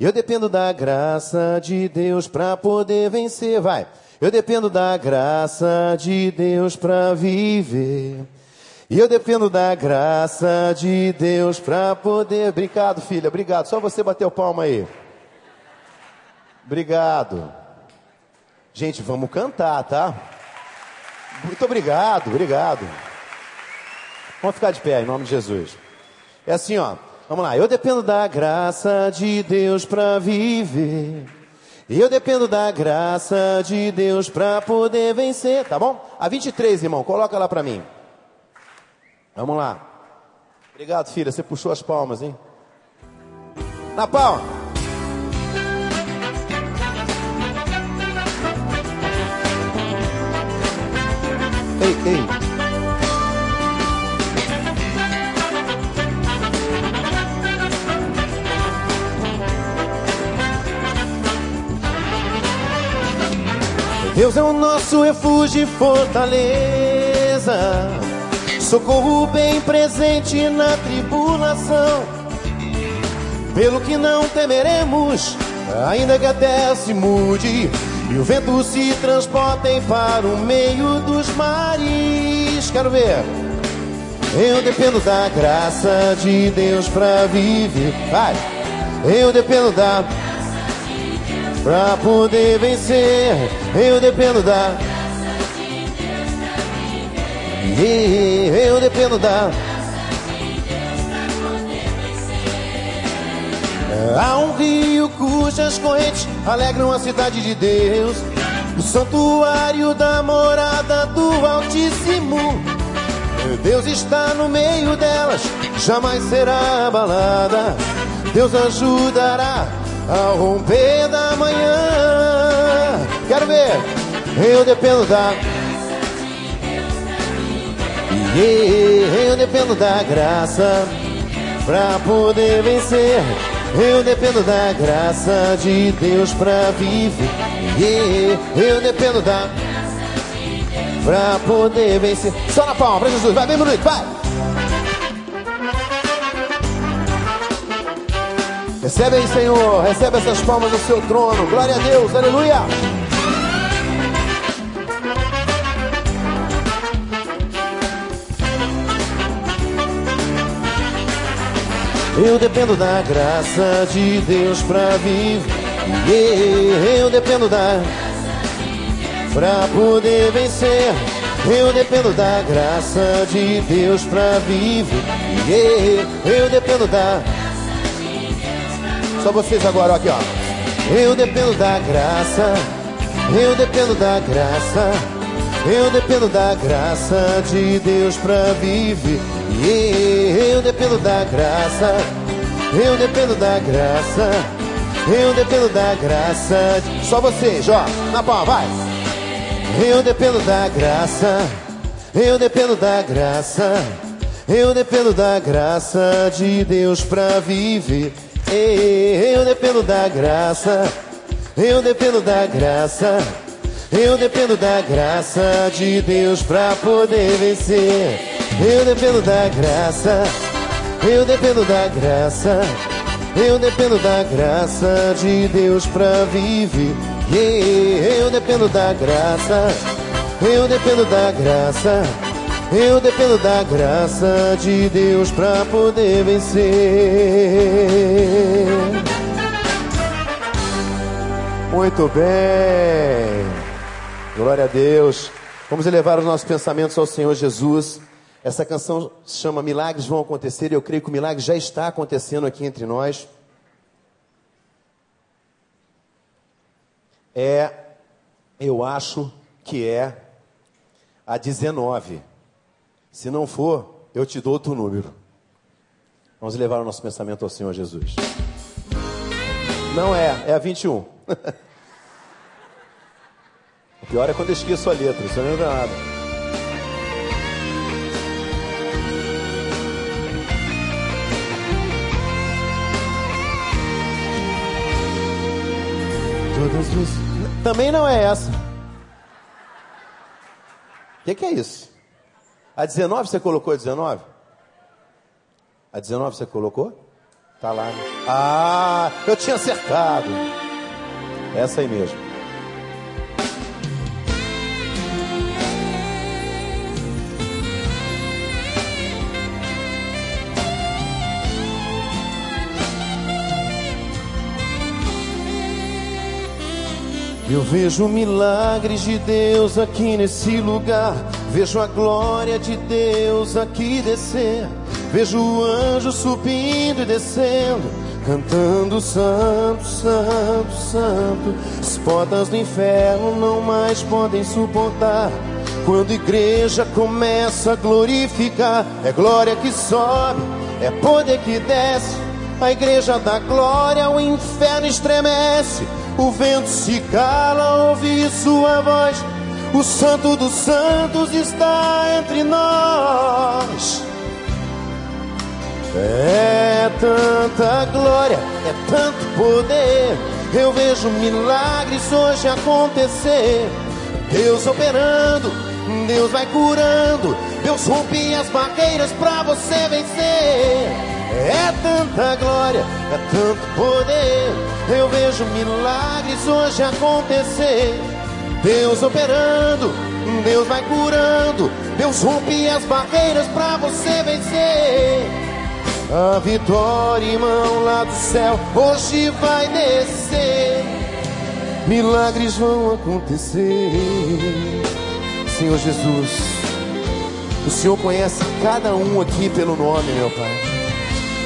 Eu dependo da graça de Deus para poder vencer. Vai. Eu dependo da graça de Deus para viver. E eu dependo da graça de Deus para poder. Obrigado, filha, obrigado. Só você bater o palmo aí. Obrigado. Gente, vamos cantar, tá? Muito obrigado, obrigado. Vamos ficar de pé em nome de Jesus. É assim, ó. Vamos lá. Eu dependo da graça de Deus para viver. Eu dependo da graça de Deus para poder vencer, tá bom? A 23, irmão, coloca lá para mim. Vamos lá. Obrigado, filha. Você puxou as palmas, hein? Na palma. Ei, ei. Deus é o nosso refúgio e fortaleza socorro bem presente na tribulação. Pelo que não temeremos, ainda que a terra se mude e o vento se transporte para o meio dos mares. Quero ver. Eu dependo da graça de Deus para viver. Vai. Eu dependo da para poder vencer. Eu dependo da eu dependo da. Há um rio cujas correntes alegram a cidade de Deus, o santuário da morada do Altíssimo. Deus está no meio delas, jamais será abalada. Deus ajudará ao romper da manhã. Quero ver. Eu dependo da. Yeah, eu dependo da graça pra poder vencer. Eu dependo da graça de Deus pra viver. Yeah, eu dependo da pra poder vencer. Só na palma pra Jesus, vai bem bonito, vai. Recebe aí, Senhor, recebe essas palmas do seu trono. Glória a Deus, aleluia. Eu dependo da graça de Deus pra viver. Eu dependo da pra poder vencer. Eu dependo da graça de Deus pra viver. Eu dependo da. Só vocês agora, ó, aqui, ó. Eu dependo da graça. Eu dependo da graça. Eu dependo da graça de Deus pra viver. Yeah, eu dependo da graça. Eu dependo da graça. Eu dependo da graça. Só vocês, ó. Na palma, vai. Eu dependo da graça. Eu dependo da graça. Eu dependo da graça de Deus pra viver. Eu dependo da graça. Eu dependo da graça. Eu dependo da graça de Deus pra poder vencer. Eu dependo da graça. Eu dependo da graça. Eu dependo da graça de Deus pra viver. Eu dependo da graça. Eu dependo da graça. Eu dependo da graça de Deus pra poder vencer. Muito bem. Glória a Deus. Vamos elevar os nossos pensamentos ao Senhor Jesus. Essa canção se chama Milagres Vão Acontecer e eu creio que o milagre já está acontecendo aqui entre nós. É, eu acho que é a 19. Se não for, eu te dou outro número. Vamos levar o nosso pensamento ao Senhor Jesus. Não é, é a 21. o pior é quando eu esqueço a letra, isso não lembra nada. Também não é essa. O que, que, é isso? A 19 você colocou a 19? A 19 você colocou? Tá lá. Né? Ah, eu tinha acertado. Essa aí mesmo. Eu vejo milagres de Deus aqui nesse lugar. Vejo a glória de Deus aqui descer. Vejo o anjo subindo e descendo, cantando Santo, Santo, Santo. As portas do inferno não mais podem suportar. Quando a igreja começa a glorificar, é glória que sobe, é poder que desce. A igreja da glória, o inferno estremece. O vento se cala ouvir sua voz. O Santo dos Santos está entre nós. É tanta glória, é tanto poder. Eu vejo milagres hoje acontecer. Deus operando, Deus vai curando. Deus rompe as barreiras para você vencer. É tanta glória, é tanto poder. Eu vejo milagres hoje acontecer. Deus operando, Deus vai curando. Deus rompe as barreiras para você vencer. A vitória, irmão, lá do céu, hoje vai descer. Milagres vão acontecer. Senhor Jesus, o Senhor conhece cada um aqui pelo nome, meu Pai.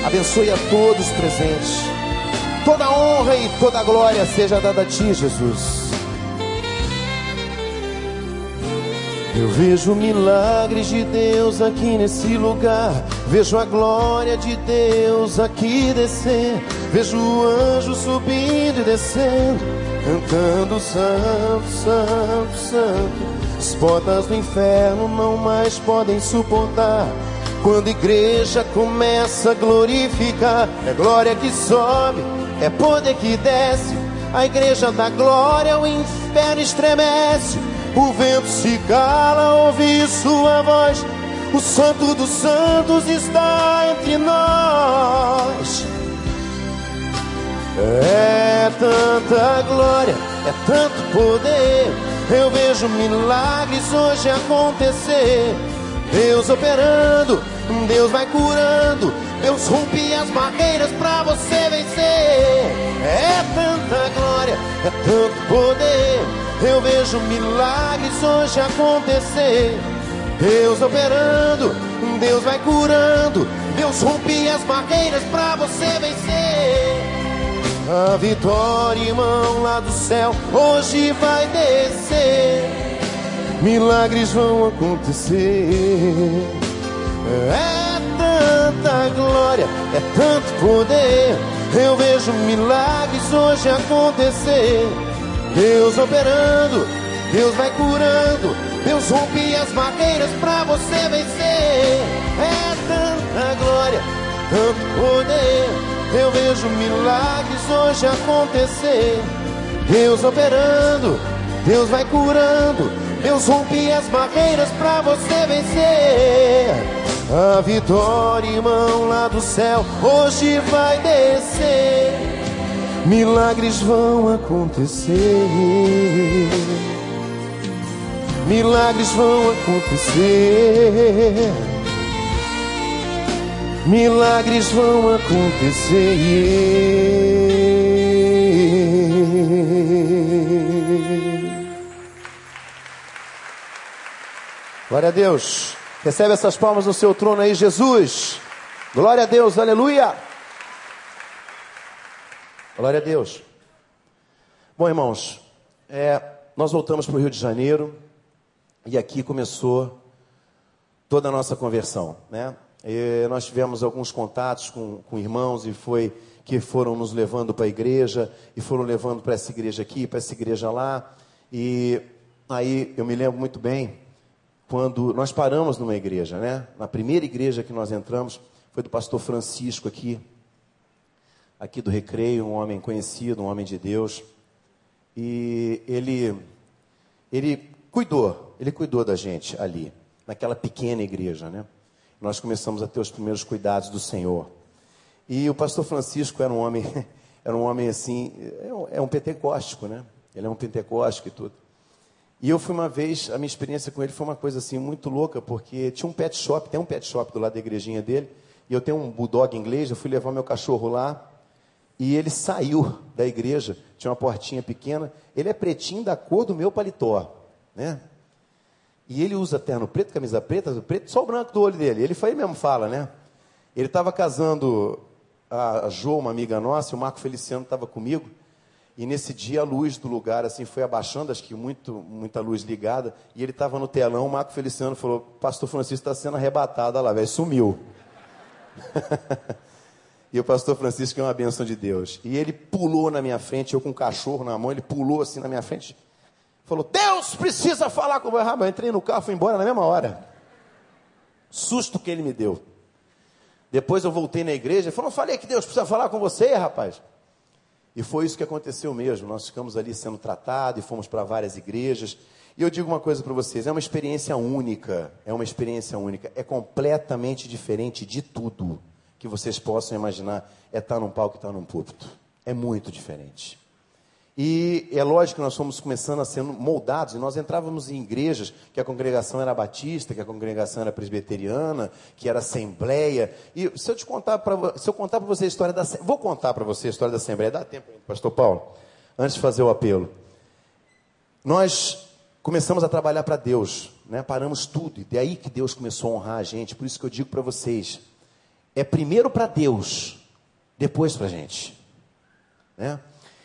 Abençoe a todos presentes. Toda honra e toda glória seja dada a ti, Jesus. Eu vejo milagres de Deus aqui nesse lugar. Vejo a glória de Deus aqui descer. Vejo o anjo subindo e descendo, cantando santo, santo, santo. As portas do inferno não mais podem suportar. Quando a igreja começa a glorificar, é glória que sobe, é poder que desce. A igreja dá glória, o inferno estremece. O vento se cala, ouve sua voz. O santo dos santos está entre nós. É tanta glória, é tanto poder. Eu vejo milagres hoje acontecer. Deus operando, Deus vai curando. Deus rompe as barreiras para você vencer. É tanta glória, é tanto poder. Eu vejo milagres hoje acontecer. Deus operando, Deus vai curando. Deus rompe as barreiras para você vencer. A vitória, irmão, lá do céu, hoje vai descer. Milagres vão acontecer. É tanta glória, é tanto poder. Eu vejo milagres hoje acontecer. Deus operando, Deus vai curando. Deus rompe as barreiras para você vencer. É tanta glória, tanto poder. Eu vejo milagres hoje acontecer. Deus operando, Deus vai curando. Deus rompe as barreiras para você vencer. A vitória, irmão, lá do céu, hoje vai descer. Milagres vão acontecer. Milagres vão acontecer milagres vão acontecer. Glória a Deus. Recebe essas palmas no seu trono aí, Jesus. Glória a Deus, aleluia. Glória a Deus. Bom, irmãos, é, nós voltamos para o Rio de Janeiro e aqui começou toda a nossa conversão, né? E nós tivemos alguns contatos com, com irmãos e foi que foram nos levando para a igreja e foram levando para essa igreja aqui, para essa igreja lá. E aí eu me lembro muito bem quando nós paramos numa igreja, né? Na primeira igreja que nós entramos foi do pastor Francisco aqui, aqui do Recreio, um homem conhecido, um homem de Deus. E ele ele cuidou, ele cuidou da gente ali, naquela pequena igreja, né? nós começamos a ter os primeiros cuidados do Senhor. E o pastor Francisco era um homem, era um homem assim, é um, é um pentecóstico, né? Ele é um pentecóstico e tudo. E eu fui uma vez, a minha experiência com ele foi uma coisa assim muito louca, porque tinha um pet shop, tem um pet shop do lado da igrejinha dele, e eu tenho um bulldog inglês, eu fui levar meu cachorro lá, e ele saiu da igreja, tinha uma portinha pequena, ele é pretinho da cor do meu paletó, né? E ele usa terno preto, camisa preta, preto, só o branco do olho dele. Ele foi mesmo fala, né? Ele estava casando a Jo, uma amiga nossa, e o Marco Feliciano estava comigo. E nesse dia a luz do lugar assim foi abaixando, acho que muito, muita luz ligada. E ele estava no telão, o Marco Feliciano falou: Pastor Francisco está sendo arrebatado, olha lá, velho, sumiu. e o pastor Francisco é uma bênção de Deus. E ele pulou na minha frente, eu com um cachorro na mão, ele pulou assim na minha frente. Falou, Deus precisa falar com o Eu entrei no carro, fui embora na mesma hora. Susto que ele me deu. Depois eu voltei na igreja e falou, falei que Deus precisa falar com você, rapaz. E foi isso que aconteceu mesmo. Nós ficamos ali sendo tratados e fomos para várias igrejas. E eu digo uma coisa para vocês: é uma experiência única. É uma experiência única. É completamente diferente de tudo que vocês possam imaginar. É estar num palco e estar num púlpito. É muito diferente. E é lógico que nós fomos começando a ser moldados, e nós entrávamos em igrejas que a congregação era batista, que a congregação era presbiteriana, que era assembleia. E se eu te contar para se eu contar para você a história da vou contar para você a história da assembleia, dá tempo, pastor Paulo, antes de fazer o apelo. Nós começamos a trabalhar para Deus, né? Paramos tudo, e daí que Deus começou a honrar a gente. Por isso que eu digo para vocês, é primeiro para Deus, depois para a gente, né?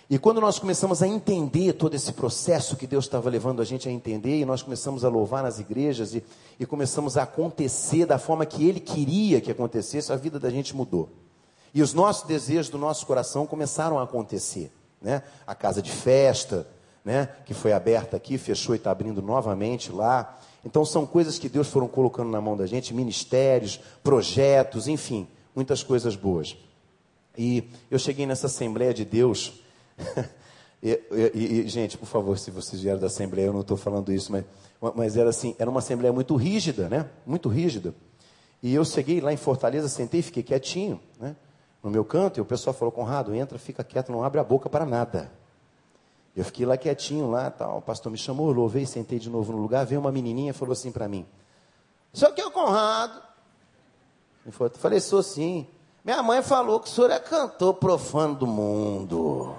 E quando nós começamos a entender todo esse processo que Deus estava levando a gente a entender, e nós começamos a louvar nas igrejas, e, e começamos a acontecer da forma que Ele queria que acontecesse, a vida da gente mudou. E os nossos desejos do nosso coração começaram a acontecer. né? A casa de festa, né? Que foi aberta aqui, fechou e está abrindo novamente lá. Então são coisas que Deus foram colocando na mão da gente, ministérios, projetos, enfim, muitas coisas boas. E eu cheguei nessa Assembleia de Deus. e, e, e, gente, por favor, se vocês vieram da Assembleia, eu não estou falando isso, mas, mas era assim, era uma Assembleia muito rígida, né? Muito rígida. E eu cheguei lá em Fortaleza, sentei e fiquei quietinho, né? No meu canto, e o pessoal falou, Conrado, entra, fica quieto, não abre a boca para nada. Eu fiquei lá quietinho lá, tal. O pastor me chamou, louvei, sentei de novo no lugar. Veio uma menininha e falou assim para mim: senhor que é o Conrado? Eu falei: Sou sim. Minha mãe falou que o senhor é cantor profano do mundo.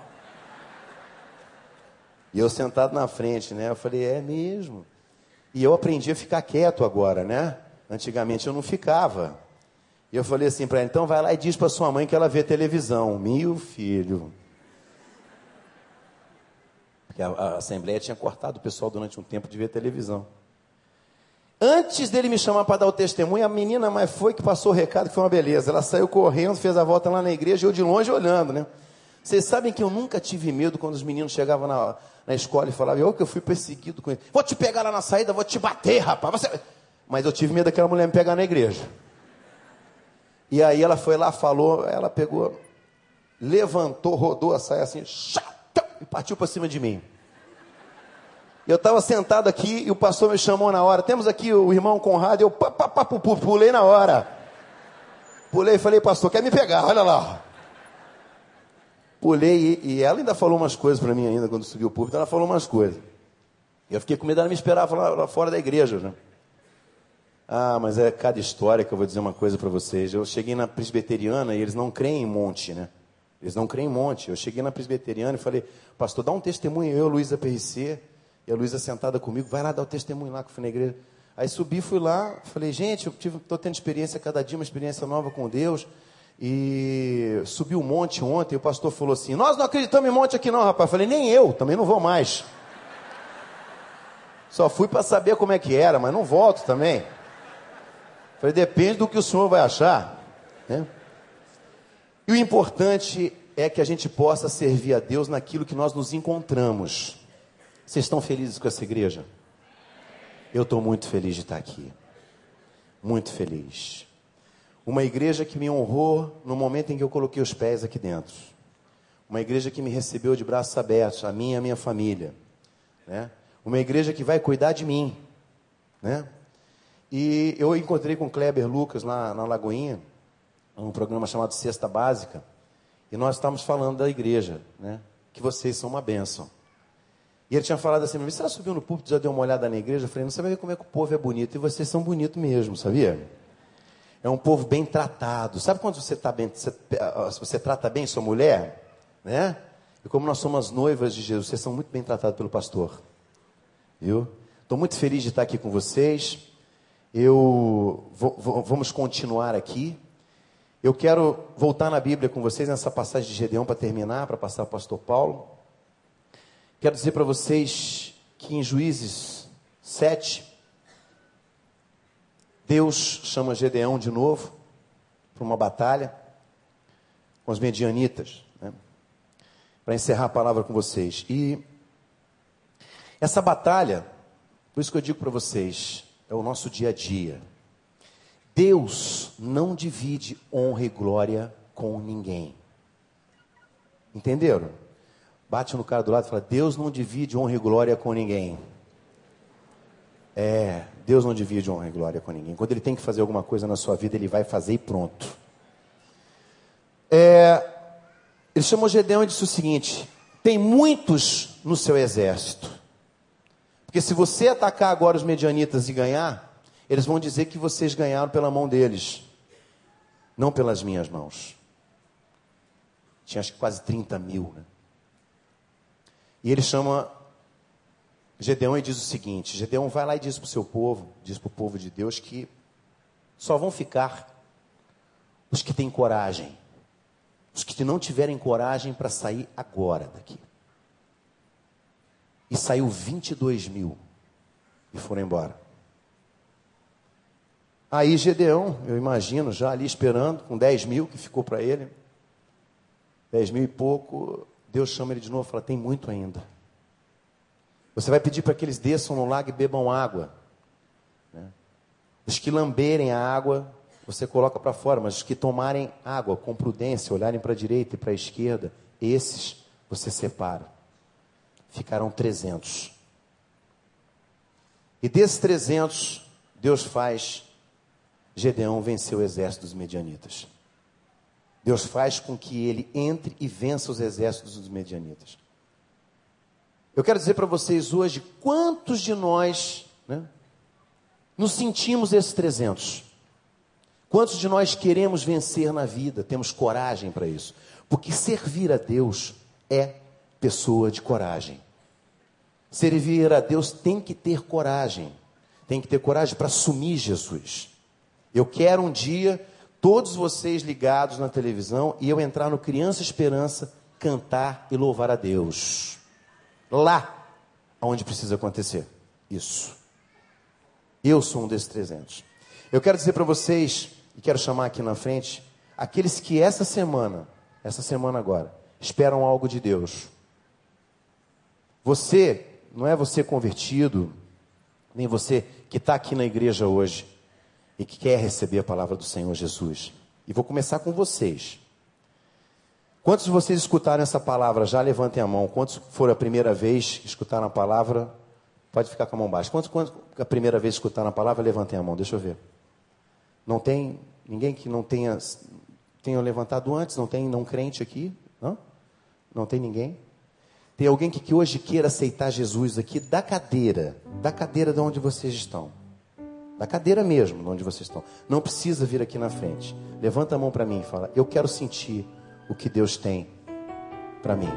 E eu sentado na frente, né? Eu falei: É mesmo. E eu aprendi a ficar quieto agora, né? Antigamente eu não ficava. E eu falei assim para ela: Então vai lá e diz para sua mãe que ela vê televisão. Meu filho. Porque a, a Assembleia tinha cortado o pessoal durante um tempo de ver televisão. Antes dele me chamar para dar o testemunho, a menina mais foi que passou o recado, que foi uma beleza. Ela saiu correndo, fez a volta lá na igreja eu de longe olhando, né? Vocês sabem que eu nunca tive medo quando os meninos chegavam na, na escola e falavam, eu que eu fui perseguido com ele. Vou te pegar lá na saída, vou te bater, rapaz. Você... Mas eu tive medo daquela mulher me pegar na igreja. E aí ela foi lá, falou, ela pegou, levantou, rodou a saia assim, e partiu para cima de mim. Eu estava sentado aqui e o pastor me chamou na hora. Temos aqui o irmão Conrado. Eu pá, pá, pulei na hora. Pulei e falei, pastor, quer me pegar? Olha lá. Pulei e, e ela ainda falou umas coisas para mim ainda quando subiu o púlpito. Ela falou umas coisas. Eu fiquei com medo, ela me esperava lá, lá fora da igreja. Né? Ah, mas é cada história que eu vou dizer uma coisa para vocês. Eu cheguei na presbiteriana e eles não creem em monte, né? Eles não creem em monte. Eu cheguei na presbiteriana e falei, pastor, dá um testemunho, eu, Luísa PRC, e a Luísa sentada comigo, vai lá dar o testemunho lá que eu fui na igreja. Aí subi, fui lá, falei, gente, eu estou tendo experiência cada dia, uma experiência nova com Deus. E subi um monte ontem, e o pastor falou assim: Nós não acreditamos em monte aqui, não, rapaz. Eu falei, nem eu, também não vou mais. Só fui para saber como é que era, mas não volto também. falei, depende do que o senhor vai achar. Né? E o importante é que a gente possa servir a Deus naquilo que nós nos encontramos. Vocês estão felizes com essa igreja? Eu estou muito feliz de estar aqui. Muito feliz. Uma igreja que me honrou no momento em que eu coloquei os pés aqui dentro. Uma igreja que me recebeu de braços abertos, a mim e a minha família. Né? Uma igreja que vai cuidar de mim. Né? E eu encontrei com Kleber Lucas lá na Lagoinha, um programa chamado Cesta Básica, e nós estávamos falando da igreja, né? que vocês são uma bênção. E ele tinha falado assim, você já subiu no púlpito, já deu uma olhada na igreja? Eu falei, não, vai ver como é que o povo é bonito. E vocês são bonitos mesmo, sabia? É um povo bem tratado. Sabe quando você, tá bem, você, você trata bem sua mulher? Né? E como nós somos noivas de Jesus, vocês são muito bem tratados pelo pastor. Viu? Estou muito feliz de estar aqui com vocês. Eu vou, vou, vamos continuar aqui. Eu quero voltar na Bíblia com vocês nessa passagem de Gedeão para terminar, para passar ao pastor Paulo. Quero dizer para vocês que em Juízes 7, Deus chama Gedeão de novo para uma batalha com os medianitas, né? para encerrar a palavra com vocês. E essa batalha, por isso que eu digo para vocês, é o nosso dia a dia. Deus não divide honra e glória com ninguém. Entenderam? Bate no cara do lado e fala: Deus não divide honra e glória com ninguém. É, Deus não divide honra e glória com ninguém. Quando Ele tem que fazer alguma coisa na sua vida, Ele vai fazer e pronto. É, ele chamou Gedeão e disse o seguinte: tem muitos no seu exército. Porque se você atacar agora os medianitas e ganhar, eles vão dizer que vocês ganharam pela mão deles, não pelas minhas mãos. Tinha acho que quase 30 mil, né? E ele chama Gedeão e diz o seguinte: Gedeão vai lá e diz para o seu povo, diz para o povo de Deus que só vão ficar os que têm coragem, os que não tiverem coragem para sair agora daqui. E saiu 22 mil e foram embora. Aí Gedeão, eu imagino, já ali esperando, com 10 mil que ficou para ele, 10 mil e pouco, Deus chama ele de novo e fala: tem muito ainda. Você vai pedir para que eles desçam no lago e bebam água. Né? Os que lamberem a água, você coloca para fora, mas os que tomarem água com prudência, olharem para a direita e para a esquerda, esses você separa. Ficarão 300. E desses 300, Deus faz Gedeão vencer o exército dos medianitas. Deus faz com que ele entre e vença os exércitos dos medianitas. Eu quero dizer para vocês hoje quantos de nós né, nos sentimos esses 300. Quantos de nós queremos vencer na vida, temos coragem para isso? Porque servir a Deus é pessoa de coragem. Servir a Deus tem que ter coragem, tem que ter coragem para assumir Jesus. Eu quero um dia, todos vocês ligados na televisão, e eu entrar no Criança Esperança, cantar e louvar a Deus lá onde precisa acontecer isso. Eu sou um desses 300. Eu quero dizer para vocês, e quero chamar aqui na frente, aqueles que essa semana, essa semana agora, esperam algo de Deus. Você, não é você convertido, nem você que está aqui na igreja hoje e que quer receber a palavra do Senhor Jesus. E vou começar com vocês. Quantos de vocês escutaram essa palavra? Já levantem a mão. Quantos foram a primeira vez que escutaram a palavra? Pode ficar com a mão baixa. Quantos, quantos a primeira vez escutaram a palavra? Levantem a mão, deixa eu ver. Não tem ninguém que não tenha, tenha levantado antes? Não tem não crente aqui? Não? Não tem ninguém? Tem alguém que, que hoje queira aceitar Jesus aqui da cadeira, da cadeira de onde vocês estão. Da cadeira mesmo, de onde vocês estão. Não precisa vir aqui na frente. Levanta a mão para mim e fala: Eu quero sentir o que Deus tem para mim.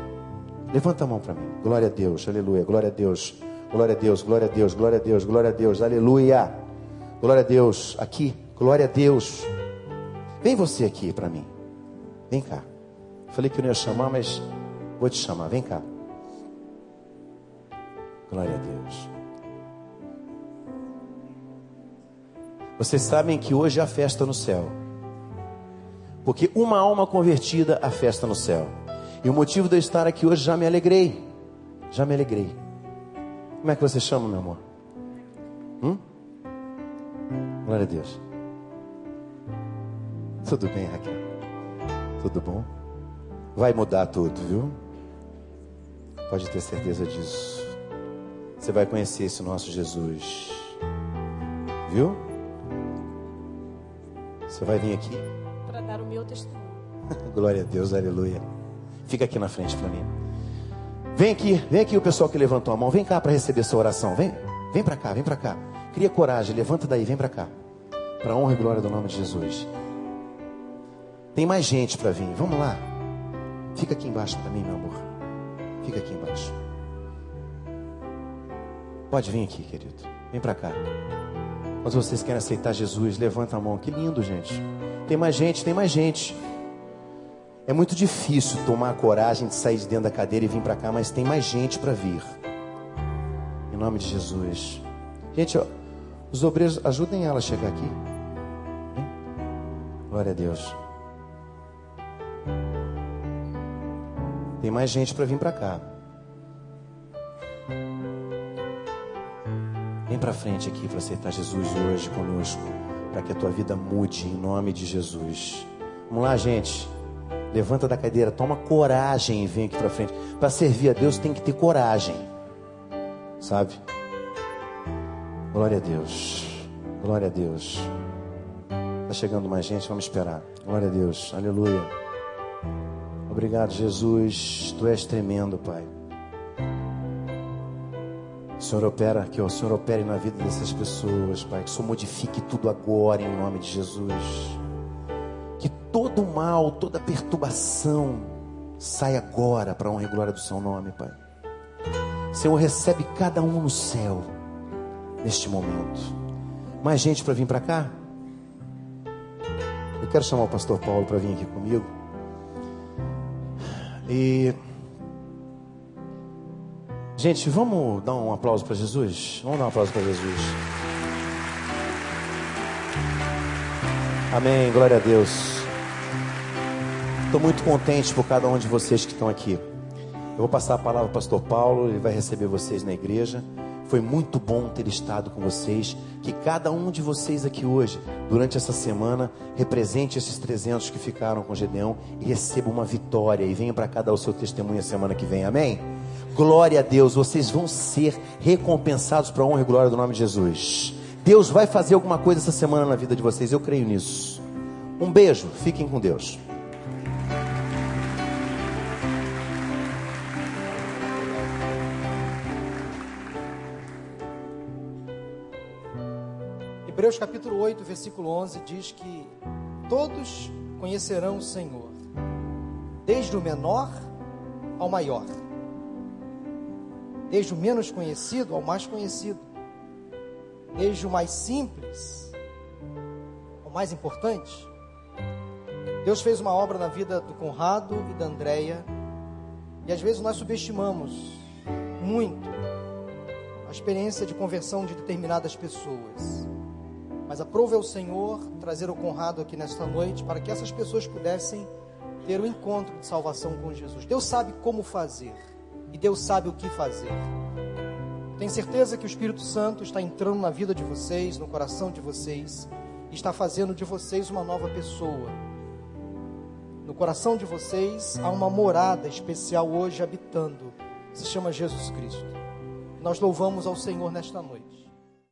Levanta a mão para mim. Glória a Deus, aleluia. Glória a Deus, glória a Deus, glória a Deus, glória a Deus, glória a Deus, aleluia. Glória a Deus, aqui, glória a Deus. Vem você aqui para mim. Vem cá. Falei que eu não ia chamar, mas vou te chamar. Vem cá. Glória a Deus. Vocês sabem que hoje há festa no céu. Porque uma alma convertida, a festa no céu. E o motivo de eu estar aqui hoje, já me alegrei. Já me alegrei. Como é que você chama, meu amor? Hum? Glória a Deus. Tudo bem, Raquel? Tudo bom? Vai mudar tudo, viu? Pode ter certeza disso. Você vai conhecer esse nosso Jesus. Viu? Você vai vir aqui dar o meu testemunho. Glória a Deus, aleluia. Fica aqui na frente para mim. Vem aqui, vem aqui o pessoal que levantou a mão. Vem cá para receber essa oração. Vem, vem para cá, vem para cá. Cria coragem, levanta daí, vem para cá. Para honra e glória do nome de Jesus. Tem mais gente para vir. Vamos lá. Fica aqui embaixo para mim, meu amor. Fica aqui embaixo. Pode vir aqui, querido. Vem para cá. Quando vocês querem aceitar Jesus, levanta a mão. Que lindo, gente. Tem mais gente, tem mais gente. É muito difícil tomar a coragem de sair de dentro da cadeira e vir para cá, mas tem mais gente para vir. Em nome de Jesus. Gente, ó, os obreiros, ajudem ela a chegar aqui. Glória a Deus. Tem mais gente para vir para cá. Vem para frente aqui para aceitar Jesus hoje conosco para que a tua vida mude em nome de Jesus. Vamos lá, gente. Levanta da cadeira, toma coragem e vem aqui para frente. Para servir a Deus tem que ter coragem. Sabe? Glória a Deus. Glória a Deus. Está chegando mais gente, vamos esperar. Glória a Deus. Aleluia. Obrigado, Jesus. Tu és tremendo, Pai. Senhor opera, que o Senhor opere na vida dessas pessoas, Pai. Que o Senhor modifique tudo agora em nome de Jesus. Que todo mal, toda perturbação saia agora para a honra e glória do Seu nome, Pai. Senhor, recebe cada um no céu neste momento. Mais gente para vir para cá? Eu quero chamar o pastor Paulo para vir aqui comigo. E Gente, vamos dar um aplauso para Jesus? Vamos dar um aplauso para Jesus. Amém, glória a Deus. Estou muito contente por cada um de vocês que estão aqui. vou passar a palavra ao pastor Paulo, ele vai receber vocês na igreja. Foi muito bom ter estado com vocês. Que cada um de vocês aqui hoje, durante essa semana, represente esses 300 que ficaram com Gedeão e receba uma vitória. E venha para cá dar o seu testemunho a semana que vem. Amém? Glória a Deus. Vocês vão ser recompensados para a honra e glória do nome de Jesus. Deus vai fazer alguma coisa essa semana na vida de vocês. Eu creio nisso. Um beijo. Fiquem com Deus. Hebreus capítulo 8, versículo 11 diz que todos conhecerão o Senhor, desde o menor ao maior, desde o menos conhecido ao mais conhecido, desde o mais simples ao mais importante. Deus fez uma obra na vida do Conrado e da Andréia, e às vezes nós subestimamos muito a experiência de conversão de determinadas pessoas. Mas aprove ao Senhor trazer o Conrado aqui nesta noite para que essas pessoas pudessem ter o encontro de salvação com Jesus. Deus sabe como fazer e Deus sabe o que fazer. Tenho certeza que o Espírito Santo está entrando na vida de vocês, no coração de vocês, e está fazendo de vocês uma nova pessoa. No coração de vocês há uma morada especial hoje habitando, se chama Jesus Cristo. Nós louvamos ao Senhor nesta noite.